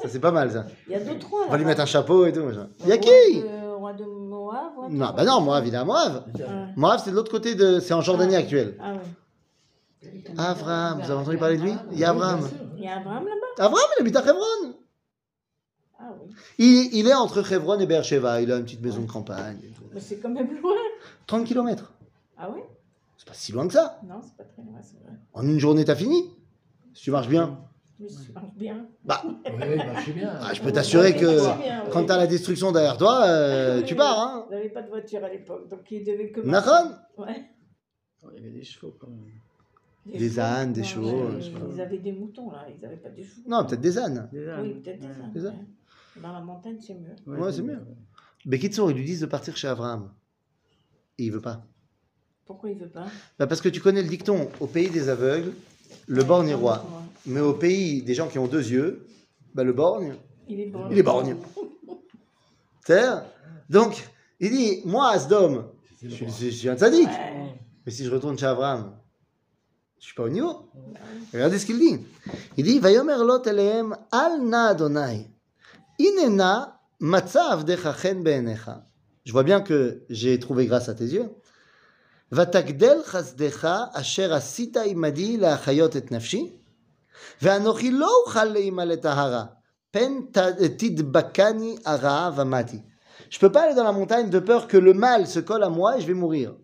Speaker 1: Ça, c'est pas mal ça.
Speaker 2: il y a d'autres rois.
Speaker 1: On va lui mettre un chapeau et tout. machin. Il y a qui?
Speaker 2: de- Roi de Moab de-
Speaker 1: Non, bah non, Moab, il est à Moab.
Speaker 2: Ouais.
Speaker 1: Moab, c'est de l'autre côté de. C'est en Jordanie actuelle.
Speaker 2: Ah oui.
Speaker 1: Abraham, vous avez entendu parler de lui? Il y a Abraham.
Speaker 2: Il y a Abraham là-bas
Speaker 1: Abraham, il habite à Hebron.
Speaker 2: Oui.
Speaker 1: Il, il est entre Hebron et Beersheba. Il a une petite maison de campagne.
Speaker 2: Mais c'est quand même loin.
Speaker 1: 30 km.
Speaker 2: Ah oui
Speaker 1: C'est pas si loin que ça.
Speaker 2: Non, c'est pas très loin, c'est vrai.
Speaker 1: En une journée, t'as fini? Si tu marches bien.
Speaker 2: Ça marche bien.
Speaker 1: Bah,
Speaker 5: Oui, marchez bien.
Speaker 1: ah, je peux t'assurer que
Speaker 2: bien, oui.
Speaker 1: quand t'as la destruction derrière toi, euh,
Speaker 2: Oui,
Speaker 1: tu
Speaker 2: oui,
Speaker 1: pars. Hein.
Speaker 2: N'avez pas de voiture à l'époque, donc il devait que.
Speaker 1: Nahon
Speaker 2: Ouais.
Speaker 3: Il y avait des chevaux quand même.
Speaker 1: Des
Speaker 2: chevaux.
Speaker 1: ânes, des
Speaker 2: Non,
Speaker 1: chevaux, je.
Speaker 2: Ils avaient des moutons là, ils n'avaient pas des chevaux.
Speaker 1: Non, peut-être des ânes.
Speaker 3: Des ânes.
Speaker 2: Oui, peut-être des ânes.
Speaker 1: Des ânes.
Speaker 2: Dans la montagne, c'est mieux.
Speaker 1: Ouais, c'est mieux. Bekitsour, ils lui disent de partir chez Abraham. Et il veut pas.
Speaker 2: Pourquoi il veut pas?
Speaker 1: Bah, parce que tu connais le dicton au pays des aveugles, le
Speaker 2: Ouais,
Speaker 1: borgne est roi. Mais au pays des gens qui ont deux yeux, bah, le borgne,
Speaker 2: Il est bon.
Speaker 1: il est borgne. Donc, il dit Moi, Asdom, je suis, je suis un sadique.
Speaker 2: Ouais.
Speaker 1: Mais si je retourne chez Abraham, je suis pas au niveau. Regardez ce qu'il dit. Il dit Vayomer lot elehem al na Adonai. Inena matza avdecha chen be'enecha. Je vois bien que j'ai trouvé grâce à tes yeux. ותגדל חסדך אשר עשית עמדי להחיות את נפשי, ואנוכי לא אוכל להימלא טהרה, פן ת- תדבקני הרעה ומתי. Je peux pas aller dans la montagne de peur que le mal se colle à moi et je vais mourir.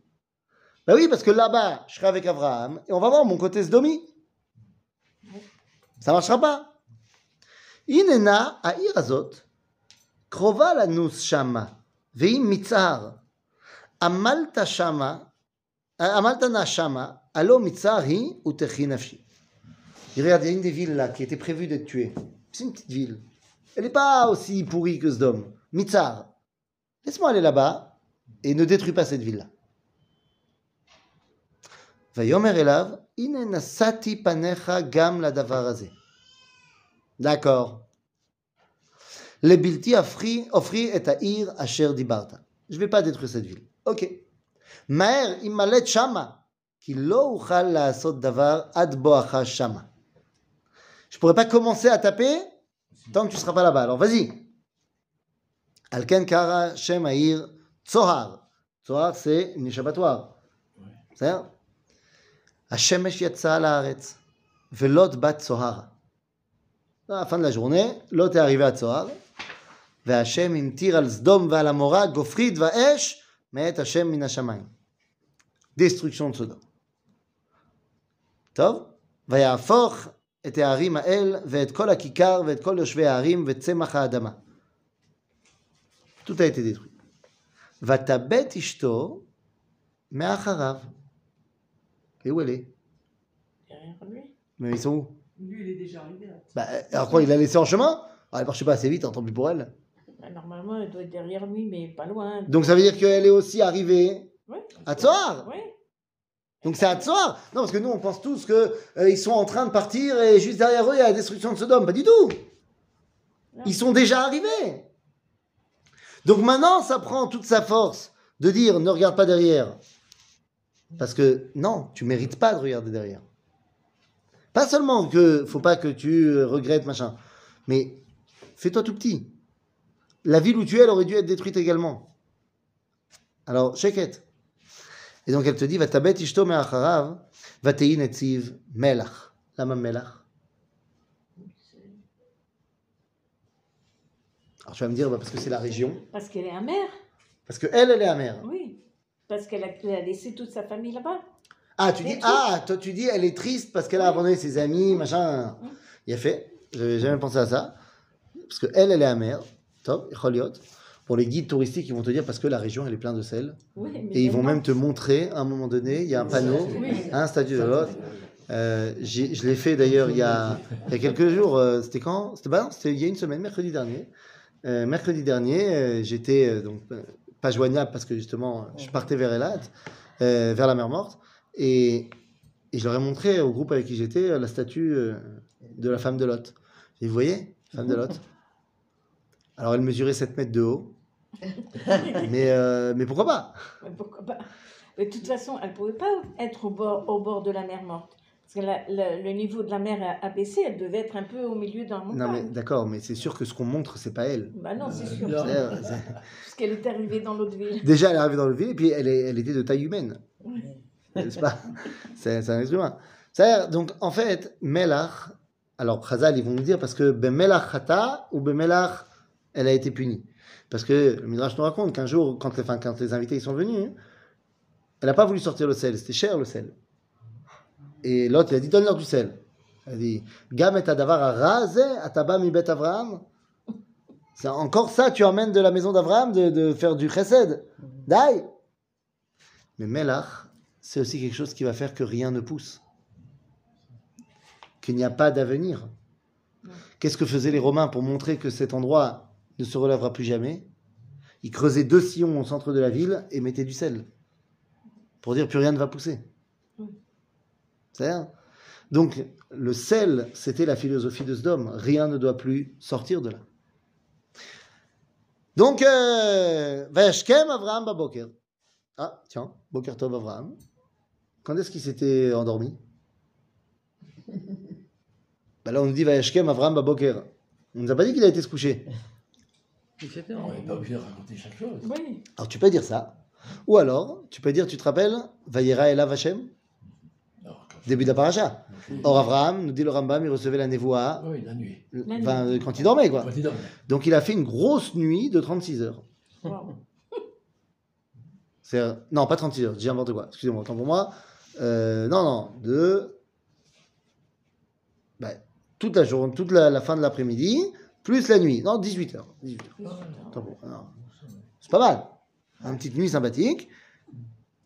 Speaker 1: Bah oui, parce que là-bas, je serai avec Abraham et on va voir mon côté Sdomi. Ça marchera pas. Inena העיר הזאת קרובה לנוס שמה, והיא מצער. עמלת שמה, עמלת נא שמה, הלא מצער היא ותחי נפשי. Il regarde, il y a une des villes là qui était prévue d'être tuée. C'est une petite ville. Elle n'est pas aussi pourrie que Sdom. Mitzar. Laisse-moi aller là-bas et ne détruis pas cette ville-là. ויאמר אליו, הנה נשאתי פניך גם לדבר הזה. D'accord. Le Bilti offrit, offrit et Aïr Asher Dibarta. Je ne vais pas détruire cette ville. Ok. Maher imalet shama, ki lo uchal laasot davar ad boacha shama. Je ne pourrai pas commencer à taper tant que tu ne seras pas là-bas. Alors vas-y. Alken kara shem Aïr Tsohar. Tsohar, c'est une échappatoire. C'est-à-dire, Hashemesh yatsa la haaretz, velot bat Tsohara. À la fin de la journée, Lot est arrivé à Tzohar, והשם המטיר על סדום ועל עמורה גופרית ואש מאת השם מן השמיים. destruction de סודום. טוב? ויהפוך את הערים האל ואת כל הכיכר ואת כל יושבי הערים וצמח האדמה. tout a été détruit. ותבט אשתו מאחריו. Et où elle est
Speaker 2: Derrière lui.
Speaker 1: Mais ils sont où
Speaker 6: Lui, il est déjà arrivé là.
Speaker 1: Bah, alors quoi, il l'a laissé en chemin? Ah, Elle marchait pas assez vite, tant pis pour elle.
Speaker 2: Bah, Normalement, elle doit être derrière lui, mais pas loin.
Speaker 1: Donc ça veut dire qu'elle est aussi arrivée?
Speaker 2: Ouais.
Speaker 1: à Tsoar?
Speaker 2: Oui.
Speaker 1: Donc c'est à Tsoar? Non, parce que nous on pense tous qu'ils sont en train de partir et juste derrière eux il y a la destruction de Sodome. Pas du tout Ils sont déjà arrivés Donc maintenant ça prend toute sa force de dire ne regarde pas derrière. Parce que non, tu mérites pas de regarder derrière. Pas seulement que faut pas que tu regrettes machin, mais fais-toi tout petit. La ville où tu es, elle aurait dû être détruite également. Alors, Sheket. Et donc elle te dit, Vatabet ishto me'acharav, vatei netziv melach. Lama melach. Alors tu vas me dire, bah, parce que c'est la région.
Speaker 2: Parce qu'elle est amère,
Speaker 1: Parce que elle, est amère.
Speaker 2: oui. Parce qu'elle a, elle a laissé toute sa famille là-bas.
Speaker 1: Ah, tu dis, ah, toi tu dis, elle est triste parce qu'elle a abandonné ses amis, machin. Il a fait, j'avais jamais pensé à ça. Parce que elle, elle est amère. Top, choliot. Pour les guides touristiques, ils vont te dire parce que la région, elle est pleine de sel.
Speaker 2: Oui, mais
Speaker 1: Et ils vont même te montrer, à un moment donné, il y a un panneau,
Speaker 2: Oui.
Speaker 1: un statut de l'autre. Euh, je l'ai fait d'ailleurs il y a, il y a quelques jours. euh, C'était quand? C'était bah il y a une semaine, mercredi dernier. Euh, mercredi dernier, j'étais donc pas joignable parce que justement, je partais vers Elat, vers la mer Morte, et, et je leur ai montré au groupe avec qui j'étais euh, la statue euh, de la femme de Lot. Et vous voyez, femme de Lot. Alors elle mesurait 7 mètres de haut. mais, euh, mais pourquoi pas?
Speaker 2: Mais pourquoi pas? Mais de toute façon, elle ne pouvait pas être au bord, au bord de la mer morte. Parce que la- la- le niveau de la mer a, a baissé, elle devait être un peu au milieu d'un
Speaker 1: Non mais
Speaker 2: montagne.
Speaker 1: d'accord, mais c'est sûr que ce qu'on montre, c'est pas elle.
Speaker 2: Bah non, c'est sûr. Parce qu'elle est arrivée dans l'autre ville.
Speaker 1: Déjà, elle est arrivée dans le ville et puis elle, est- elle était de taille humaine. N'est-ce pas? C'est un être. C'est-à-dire, donc en fait, Melach, alors Chazal, ils vont nous dire parce que Ben Melach Chata ou Ben Melach, elle a été punie. Parce que le Midrash nous raconte qu'un jour, quand les, invités ils sont venus, elle n'a pas voulu sortir le sel, c'était cher le sel. Et l'autre, il a dit donne-leur du sel. Elle a dit Gam et adavar araze ataba mi bet Avraham. C'est encore ça, tu emmènes de la maison d'Abraham de, de faire du chesed. Dai Mais Melach, c'est aussi quelque chose qui va faire que rien ne pousse. Qu'il n'y a pas d'avenir. Qu'est-ce que faisaient les Romains pour montrer que cet endroit ne se relèvera plus jamais? Ils creusaient deux sillons au centre de la ville et mettaient du sel. Pour dire plus rien ne va pousser. C'est-à-dire? Donc, le sel, c'était la philosophie de Sdom. Rien ne doit plus sortir de là. Donc, euh, Vayashkem Avraham Baboker. Ah, tiens, Boker Tov Avraham. Quand est-ce qu'il s'était endormi? Bah Là, on nous dit Vayashkem Avraham Baboker. On nous a pas dit qu'il a été se coucher.
Speaker 3: Il s'était
Speaker 5: On n'est pas obligé de raconter chaque chose.
Speaker 2: Oui.
Speaker 1: Alors, tu peux dire ça. Ou alors, tu peux dire, tu te rappelles, Vayera Elav Hashem,
Speaker 5: quand-
Speaker 1: début de la paracha. Or, Avraham, nous dit le Rambam, il recevait la névoie
Speaker 5: Oui, la nuit.
Speaker 1: enfin, quand il dormait, quoi.
Speaker 5: Quand il dormait.
Speaker 1: Donc, il a fait une grosse nuit de 36 heures.
Speaker 2: Wow.
Speaker 1: Non, pas 36 heures, je dis n'importe quoi. Excusez-moi, autant pour moi. Euh, non, non, de. bah, toute la journée, toute la, la fin de l'après-midi, plus la nuit. Non, 18 heures. 18 heures. Autant pour- non. C'est pas mal. Une petite nuit sympathique.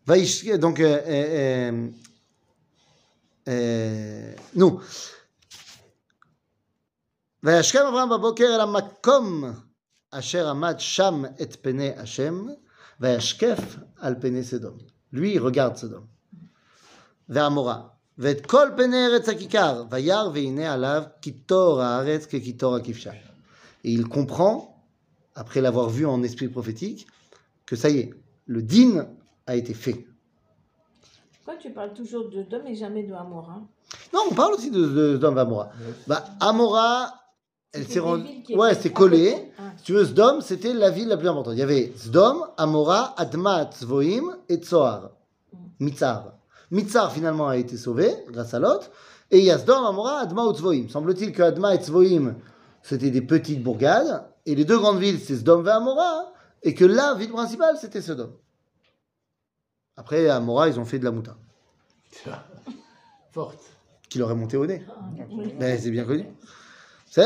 Speaker 1: Vaïsh- donc, euh, euh, euh, euh, nous. וישכם אברהם בבוקר אל המקום אשר עמד שם את פני השם, וישקף על פני סדום. Lui, il regarde Sodome. ועמורה. ואת כל פני ארץ הכיכר, וירא והנה עליו קיטור הארץ כקיטור הכבשה. Et il comprend, après l'avoir vu en esprit prophétique, que ça y est, le din a été fait.
Speaker 2: Pourquoi tu parles toujours de Dom et jamais de Hamor hein
Speaker 1: Non, on parle aussi de, de, d'Amora. Amora. Bah, Amora, elle
Speaker 2: C'était
Speaker 1: s'est
Speaker 2: des
Speaker 1: rendue.
Speaker 2: villes qui
Speaker 1: Ouais,
Speaker 2: étaient
Speaker 1: c'est
Speaker 2: à
Speaker 1: collé.
Speaker 2: côté. Ah.
Speaker 1: Si tu veux, Sdom, c'était la ville la plus importante. Il y avait Sdom, Amora, Adma, Tzvoim et Tsoar. Mitzar. Mitzar, finalement, a été sauvé grâce à Lot. Et il y a Sdom, Amora, Adma ou Tzvoim. Semble-t-il que Adma et Tzvoim, c'était des petites bourgades. Et les deux grandes villes, c'est Sdom et Amora. Et que la ville principale, c'était Sodome. Après, à Amora, ils ont fait de la mouta.
Speaker 5: Forte.
Speaker 1: Qui leur est monté au nez. Ben, c'est bien connu. C'est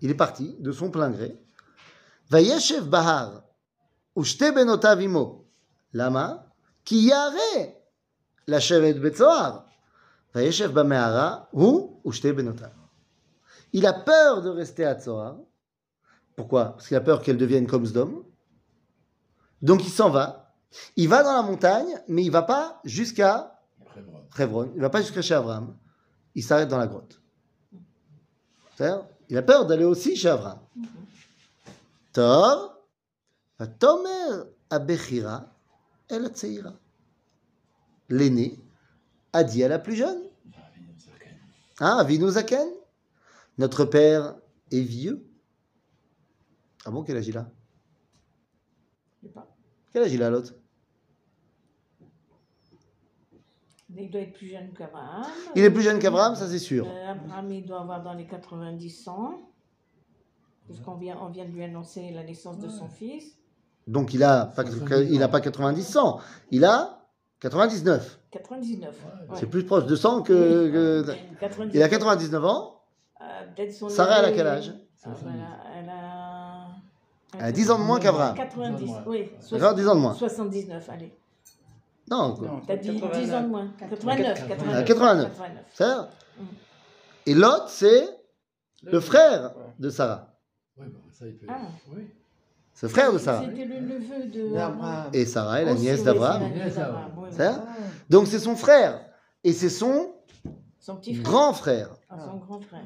Speaker 1: Il est parti de son plein gré. Vayeshev Bahar, Ushte Benotavimo, Lama, Ki Yare, la Vayeshev ou Ushte Benotav. Il a peur de rester à Tzoar. Pourquoi? Parce qu'il a peur qu'elle devienne comme Sdom. Donc il s'en va. Il va dans la montagne, mais il ne va pas jusqu'à
Speaker 5: Hebron.
Speaker 1: Il ne va pas jusqu'à chez Il s'arrête dans la grotte. Il a peur d'aller aussi chez Avram. Tov, Tomer Abechira, elle Tseira. L'aîné a dit à la plus jeune. Ah, Avinuzaken Notre père est vieux. Ah bon, quel âge il a? Quel âge il a l'autre?
Speaker 2: Il doit être plus jeune qu'Abraham.
Speaker 1: Il est plus jeune qu'Abraham, ça c'est sûr.
Speaker 2: Euh, Abraham, il doit avoir dans les 90 ans. Puisqu'on vient, on vient de lui annoncer la naissance de son fils.
Speaker 1: Donc il a pas, il a pas 90 ans, il a 99.
Speaker 2: 99. ouais.
Speaker 1: C'est plus proche de 100 que, que-
Speaker 2: 99.
Speaker 1: Il a 99 ans.
Speaker 2: Euh, peut-être son
Speaker 1: Sarah, elle a quel âge?
Speaker 2: Ah, voilà, elle a...
Speaker 1: Elle a 10 ans de moins qu'Abraham.
Speaker 2: 90, oui.
Speaker 1: D'accord, 10 ans de moins.
Speaker 2: 79, allez.
Speaker 1: Non,
Speaker 3: Non,
Speaker 2: T'as dit 10 ans
Speaker 3: 89.
Speaker 2: de moins. 89, 89.
Speaker 1: 89. c'est ça Et Lot, c'est le frère de Sarah.
Speaker 5: Oui, bon, ça, il peut.
Speaker 2: Ah.
Speaker 5: Oui.
Speaker 1: C'est le frère de Sarah.
Speaker 2: C'était le neveu de...
Speaker 4: D'Abraham.
Speaker 1: Et Sarah est la nièce d'Abraham. Donc c'est son frère. Et c'est son
Speaker 2: Son petit frère.
Speaker 1: grand frère.
Speaker 2: Ah, son grand frère.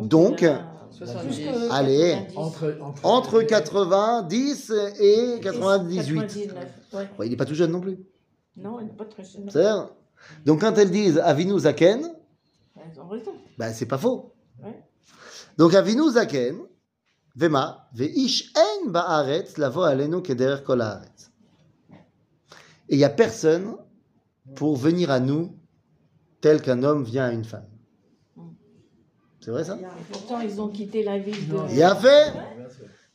Speaker 1: Donc,
Speaker 2: il a
Speaker 3: 70.
Speaker 2: plus que
Speaker 1: Allez.
Speaker 2: 90.
Speaker 5: Entre, entre,
Speaker 1: Entre 90 et 98.
Speaker 2: 99, ouais.
Speaker 1: Ouais, il n'est pas tout jeune non plus.
Speaker 2: Non, elle n'est pas très jeune.
Speaker 1: Donc quand elles disent Avinu Zaken,
Speaker 2: Elles ont raison.
Speaker 1: bah, c'est pas faux.
Speaker 2: Ouais.
Speaker 1: Donc Avinu Zaken, Vema, Veish en ba'aretz lavo alenu kederer kol haaretz. Et il n'y a personne pour venir à nous tel qu'un homme vient à une femme. C'est vrai ça
Speaker 2: pourtant, ils ont quitté la ville de...
Speaker 1: Il a fait.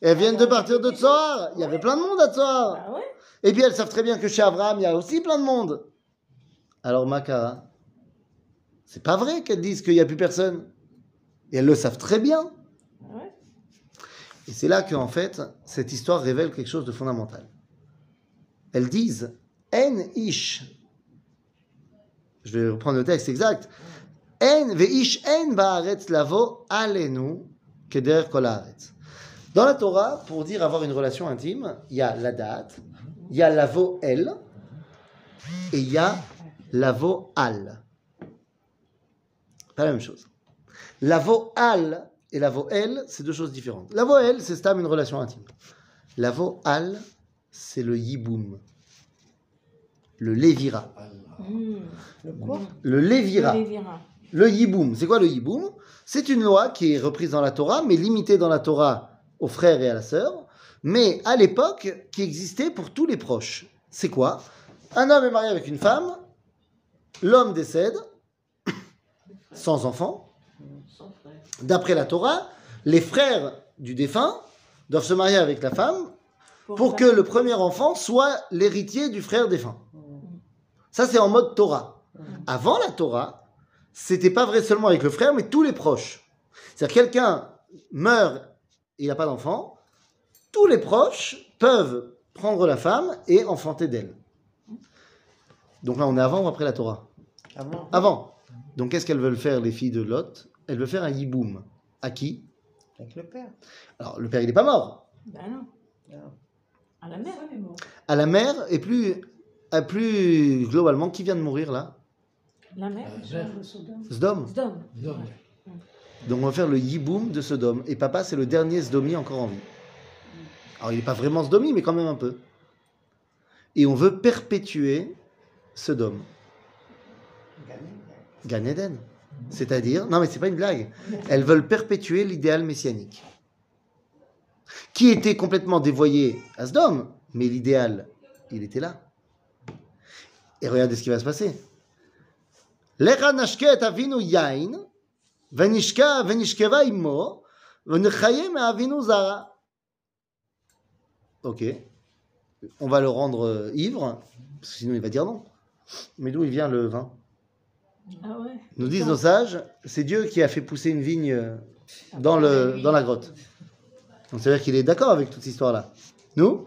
Speaker 1: Elles viennent de partir de Tsoar. Il y avait plein de monde à Tsoar.
Speaker 2: Ah ouais
Speaker 1: Et puis elles savent très bien que chez Abraham, il y a aussi plein de monde. Alors Makara, c'est pas vrai qu'elles disent qu'il n'y a plus personne. Et elles le savent très bien.
Speaker 2: Ah ouais
Speaker 1: Et c'est là qu'en fait, cette histoire révèle quelque chose de fondamental. Elles disent En ish. Je vais reprendre le texte exact. Dans la Torah, pour dire avoir une relation intime, il y a la date, il y a lavo el, et il y a lavo al. Pas la même chose. Lavo al et lavo el, c'est deux choses différentes. Lavo el, c'est stam une relation intime. Lavo al, c'est le yiboum, le lévira.
Speaker 2: Mmh.
Speaker 4: Le quoi?
Speaker 1: Le lévira.
Speaker 2: Le Lévira.
Speaker 1: Le yiboum, c'est quoi le yiboum? C'est une loi qui est reprise dans la Torah, mais limitée dans la Torah aux frères et à la sœur, mais à l'époque qui existait pour tous les proches. C'est quoi? Un homme est marié avec une femme, l'homme décède, sans enfant. D'après la Torah, les frères du défunt doivent se marier avec la femme pour que le premier enfant soit l'héritier du frère défunt. Ça, c'est en mode Torah. Avant la Torah, c'était pas vrai seulement avec le frère, mais tous les proches. C'est-à-dire quelqu'un meurt, il n'a pas d'enfant, tous les proches peuvent prendre la femme et enfanter d'elle. Donc là, on est avant ou après la Torah
Speaker 4: Avant.
Speaker 1: Avant. Donc qu'est-ce qu'elles veulent faire, les filles de Lot? Elles veulent faire un yiboum. À qui?
Speaker 4: Avec le père.
Speaker 1: Alors, le père, il n'est pas mort.
Speaker 2: Ben non,
Speaker 4: Non.
Speaker 2: à la mer.
Speaker 1: À la mère, et plus, à plus globalement, qui vient de mourir là?
Speaker 2: La mer.
Speaker 5: Mère.
Speaker 1: Sdom.
Speaker 2: Sdom.
Speaker 5: Non,
Speaker 1: Donc on va faire le yiboum de Sodome. Et papa, c'est le dernier Sdomi encore en vie. Alors il n'est pas vraiment Sdomi, mais quand même un peu. Et on veut perpétuer Sodome. Gan Eden. C'est-à-dire, non mais c'est pas une blague. Elles veulent perpétuer l'idéal messianique. Qui était complètement dévoyé à Sodome, mais l'idéal, il était là. Et regardez ce qui va se passer. Ok. On va le rendre euh, ivre, sinon il va dire non. Mais d'où il vient le vin?
Speaker 2: Ah
Speaker 1: Nous disent nos sages, c'est Dieu qui a fait pousser une vigne euh, ah dans, la grotte. Donc c'est-à-dire qu'il est d'accord avec toute cette histoire-là. Nous,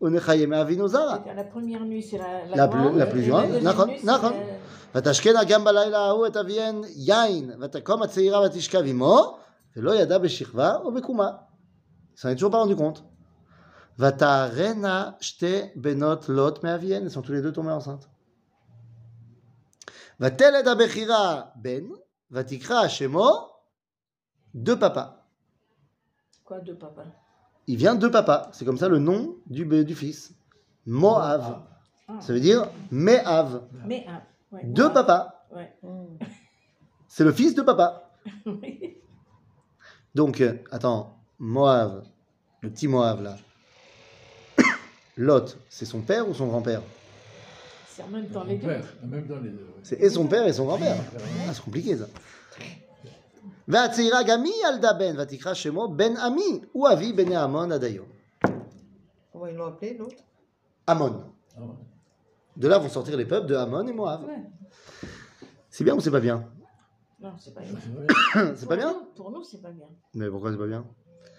Speaker 2: La première nuit, c'est la, la,
Speaker 1: La
Speaker 2: grande,
Speaker 1: plus- la plus
Speaker 2: et
Speaker 1: grande,
Speaker 2: deuxième
Speaker 1: נכון,
Speaker 2: nuit, c'est
Speaker 1: נכון.
Speaker 2: la-
Speaker 1: ותשקנה גם בלילה ההוא את אביהן יין, ותקום הצעירה ותשכב עמו, ולא ידע בשכבה או בקומה. Il s'en est toujours pas rendu compte. ותערנה שתי בנות לוט מאביהן, elles sont tous les deux tombées enceintes. ותלד הבכירה בן, ותקרא שמו de papa.
Speaker 2: Quoi, deux papas
Speaker 1: il vient de papa, c'est comme ça le nom du, du fils. Moav.
Speaker 2: Ah.
Speaker 1: Ça veut dire Meav. De papa.
Speaker 2: Ouais.
Speaker 1: C'est le fils de papa. Donc, euh, attends, Moab, le petit Moab là. Lot, c'est son père ou son grand-père?
Speaker 2: C'est en même temps les deux.
Speaker 1: C'est et son père et son grand-père. Ah, c'est compliqué ça. והצעירה גם היא ילדה בן, ותקרא שמו בן עמי, הוא אבי בני עמון עד היום.
Speaker 4: Comment ils l'ont appelé, l'autre
Speaker 1: Amon.
Speaker 5: Ah ouais.
Speaker 1: De là vont sortir les peuples de Amon et Moab.
Speaker 2: Ouais.
Speaker 1: C'est bien ou c'est pas bien
Speaker 2: Non, c'est pas
Speaker 5: Ça,
Speaker 2: bien.
Speaker 5: c'est vrai.
Speaker 1: C'est pas bien
Speaker 2: Pour nous- Pour nous, c'est pas bien.
Speaker 1: Mais pourquoi c'est pas bien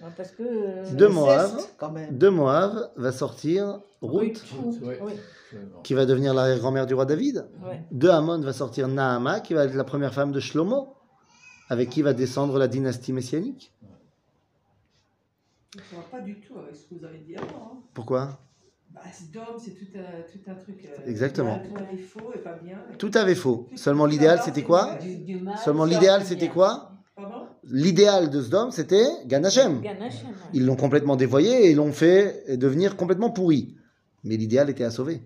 Speaker 2: Non, Parce que. euh,
Speaker 1: De Moab,
Speaker 4: Inceste, quand même.
Speaker 1: de Moab va sortir Ruth,
Speaker 2: Ruth,
Speaker 5: Ouais.
Speaker 2: Oui,
Speaker 5: Absolument.
Speaker 1: qui va devenir l'arrière-grand-mère du roi David.
Speaker 2: ouais.
Speaker 1: De Amon va sortir Naama, qui va être la première femme de Shlomo, avec qui va descendre la dynastie messianique.
Speaker 6: Ça va pas du tout avec ce que vous avez dit avant. hein.
Speaker 1: Pourquoi?
Speaker 6: Bah, c'est d'homme, c'est tout un, tout un truc. euh,
Speaker 1: Exactement.
Speaker 6: Tout avait faux et pas bien.
Speaker 1: Tout avait faux. Seulement l'idéal, c'était quoi?
Speaker 7: Du, du mal
Speaker 1: Seulement l'idéal, c'était quoi?
Speaker 6: Pardon?
Speaker 1: L'idéal de Sdom, c'était Ganachem.
Speaker 2: Ganachem. ouais.
Speaker 1: Ils l'ont complètement dévoyé et ils l'ont fait devenir complètement pourri. Mais l'idéal était à sauver.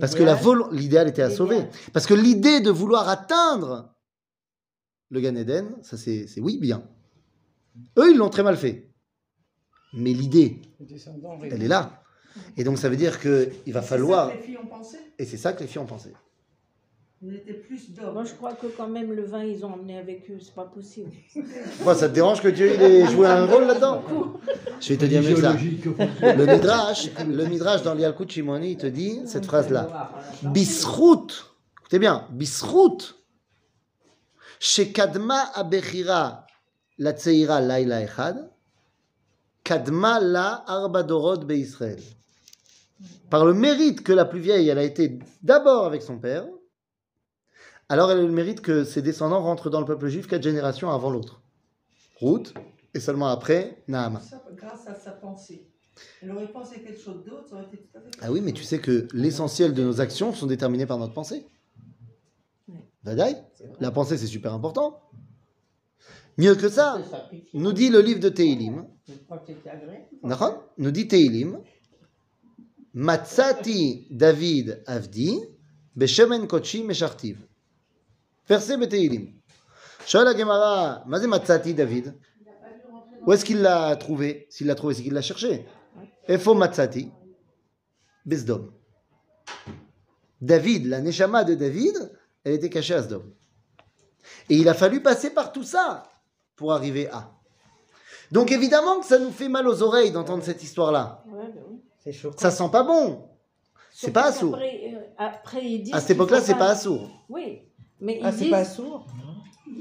Speaker 1: Parce que la vol- l'idéal était à sauver. Parce que l'idée de vouloir atteindre le Gan Eden, ça c'est c'est oui, bien. Eux, ils l'ont très mal fait. Mais l'idée, elle est là. Et donc ça veut dire qu'il va
Speaker 6: C'est
Speaker 1: falloir.
Speaker 6: ça que les filles ont pensé
Speaker 1: Et c'est ça que les filles ont pensé.
Speaker 6: Ils étaient plus d'hommes.
Speaker 2: Moi, je crois que quand même le vin, ils ont emmené avec eux. C'est pas possible.
Speaker 1: Moi, ça te dérange que Dieu il ait joué un rôle là-dedans? Je vais te dire mieux que ça. Le Midrash, le Midrash dans l'Yalkut Shimoni, il te dit cette phrase-là. Bisrout, écoutez bien, Bisrout, chez Kadma Abechira, la Tseira Laila Echad, Kadma la Arba Dorot Be Israël. Par le mérite que la plus vieille, elle a été d'abord avec son père, alors elle a le mérite que ses descendants rentrent dans le peuple juif quatre générations avant l'autre. Ruth, et seulement après, Naama.
Speaker 6: Grâce à sa pensée. Elle aurait pensé quelque chose d'autre, ça aurait été tout à fait.
Speaker 1: Ah oui, mais tu sais que l'essentiel de nos actions sont déterminées par notre pensée. La pensée c'est super important. Mieux que ça, nous dit le livre de Teilim, nous dit Teilim, Matsati David Avdi, Beshemen Kochi Meshartiv. Verset Beteilim. Shoel Gemara, Mazé Matsati David Où est-ce qu'il l'a trouvé? S'il l'a trouvé, c'est qu'il l'a cherché. Efo Matsati Besdom. David, la Neshama de David, elle était cachée à Sdom. Et il a fallu passer par tout ça pour arriver à. Donc évidemment que ça nous fait mal aux oreilles d'entendre cette histoire-là.
Speaker 2: Ouais, ben.
Speaker 1: Ça sent pas bon. C'est pas assourd.
Speaker 2: euh, Après, ils disent
Speaker 1: À cette époque-là, c'est pas assourd.
Speaker 2: Oui, mais
Speaker 4: Ah, c'est
Speaker 2: disent.
Speaker 4: pas sourd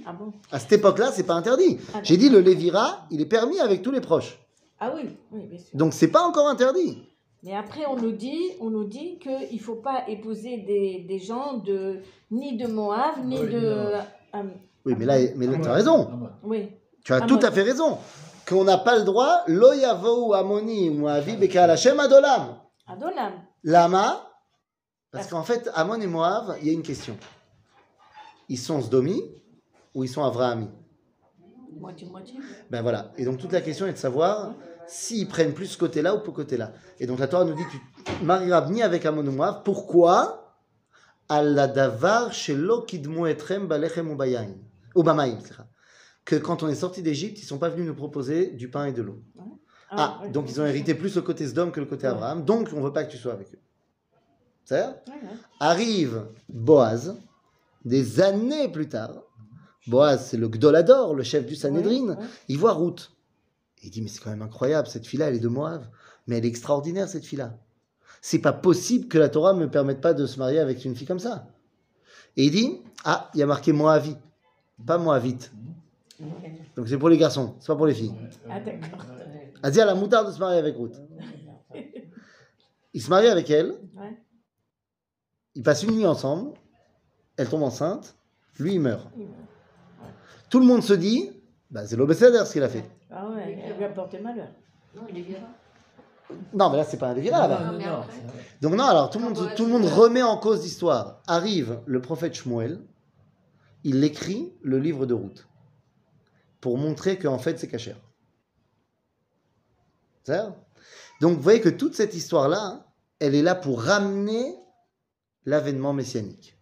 Speaker 2: Ah bon
Speaker 1: À cette époque-là, c'est pas interdit.
Speaker 2: Ah,
Speaker 1: J'ai dit le Lévira, il est permis avec tous les proches.
Speaker 2: Ah oui, oui, bien sûr.
Speaker 1: Donc c'est pas encore interdit.
Speaker 2: Mais après, on nous dit, on nous dit qu'il ne faut pas épouser des, des gens de, ni de Moab, ni
Speaker 5: Oui,
Speaker 2: de.
Speaker 5: non.
Speaker 2: euh,
Speaker 1: Oui, mais là, mais là, t'as raison.
Speaker 2: oui.
Speaker 1: Tu as tout à fait raison. Qu'on n'a pas le droit, lo yavou amoni moavi beka Hashem adolam.
Speaker 2: Adolam.
Speaker 1: Lama Parce qu'en fait, Amon et Moab, il y a une question. Ils sont Sdomi ou ils sont Avrahami?
Speaker 2: Moitié-moitié.
Speaker 1: Ben voilà. Et donc toute la question est de savoir s'ils prennent plus ce côté-là ou ce côté-là. Et donc la Torah nous dit tu marieras ni avec ou Moab. Pourquoi? Que quand on est sorti d'Égypte, ils sont pas venus nous proposer du pain et de l'eau. Ah,
Speaker 2: ouais.
Speaker 1: donc ils ont hérité plus le côté Sdom que le côté. Abraham. Donc on veut pas que tu sois avec eux. C'est. Arrive Boaz, des années plus tard. Boaz, c'est le Gdolador, le chef du
Speaker 2: ouais.
Speaker 1: Il voit Ruth. Et il dit, mais c'est quand même incroyable, cette fille-là, elle est de Moab. Mais elle est extraordinaire, cette fille-là. C'est pas possible que la Torah ne me permette pas de se marier avec une fille comme ça. Et il dit, ah, il y a marqué Moavi. pas Moavite. Donc c'est pour les garçons, c'est pas pour les filles.
Speaker 2: Ah, d'accord.
Speaker 1: Elle dit à la moutarde de se marier avec Ruth. Il se marie avec elle, ils passent une nuit ensemble, elle tombe enceinte, lui il meurt.
Speaker 2: Il meurt.
Speaker 1: Tout le monde se dit, bah, c'est l'obécédaire ce qu'il a fait.
Speaker 2: Ah ouais, elle lui a porté malheur.
Speaker 7: Non, il est bien.
Speaker 1: Non, mais là c'est pas un Lévira là-bas.
Speaker 5: Non, non,
Speaker 7: mais
Speaker 5: non,
Speaker 7: après-
Speaker 5: c'est-
Speaker 1: Donc non, alors tout le monde, tout le monde remet en cause l'histoire. Arrive le prophète Shmuel, il écrit le livre de Ruth pour montrer qu'en fait c'est cachère. C'est ça Donc vous voyez que toute cette histoire-là, elle est là pour ramener l'avènement messianique.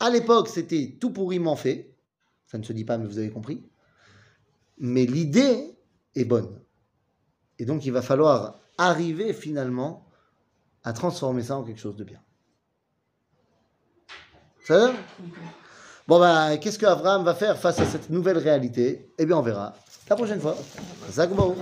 Speaker 1: À l'époque, c'était tout pourriment fait. Ça ne se dit pas, mais vous avez compris. Mais l'idée est bonne. Et donc il va falloir arriver finalement à transformer ça en quelque chose de bien. Ça Bon, bah, qu'est-ce que Abraham va faire face à cette nouvelle réalité? Eh bien, on verra la prochaine fois. Zach Bo.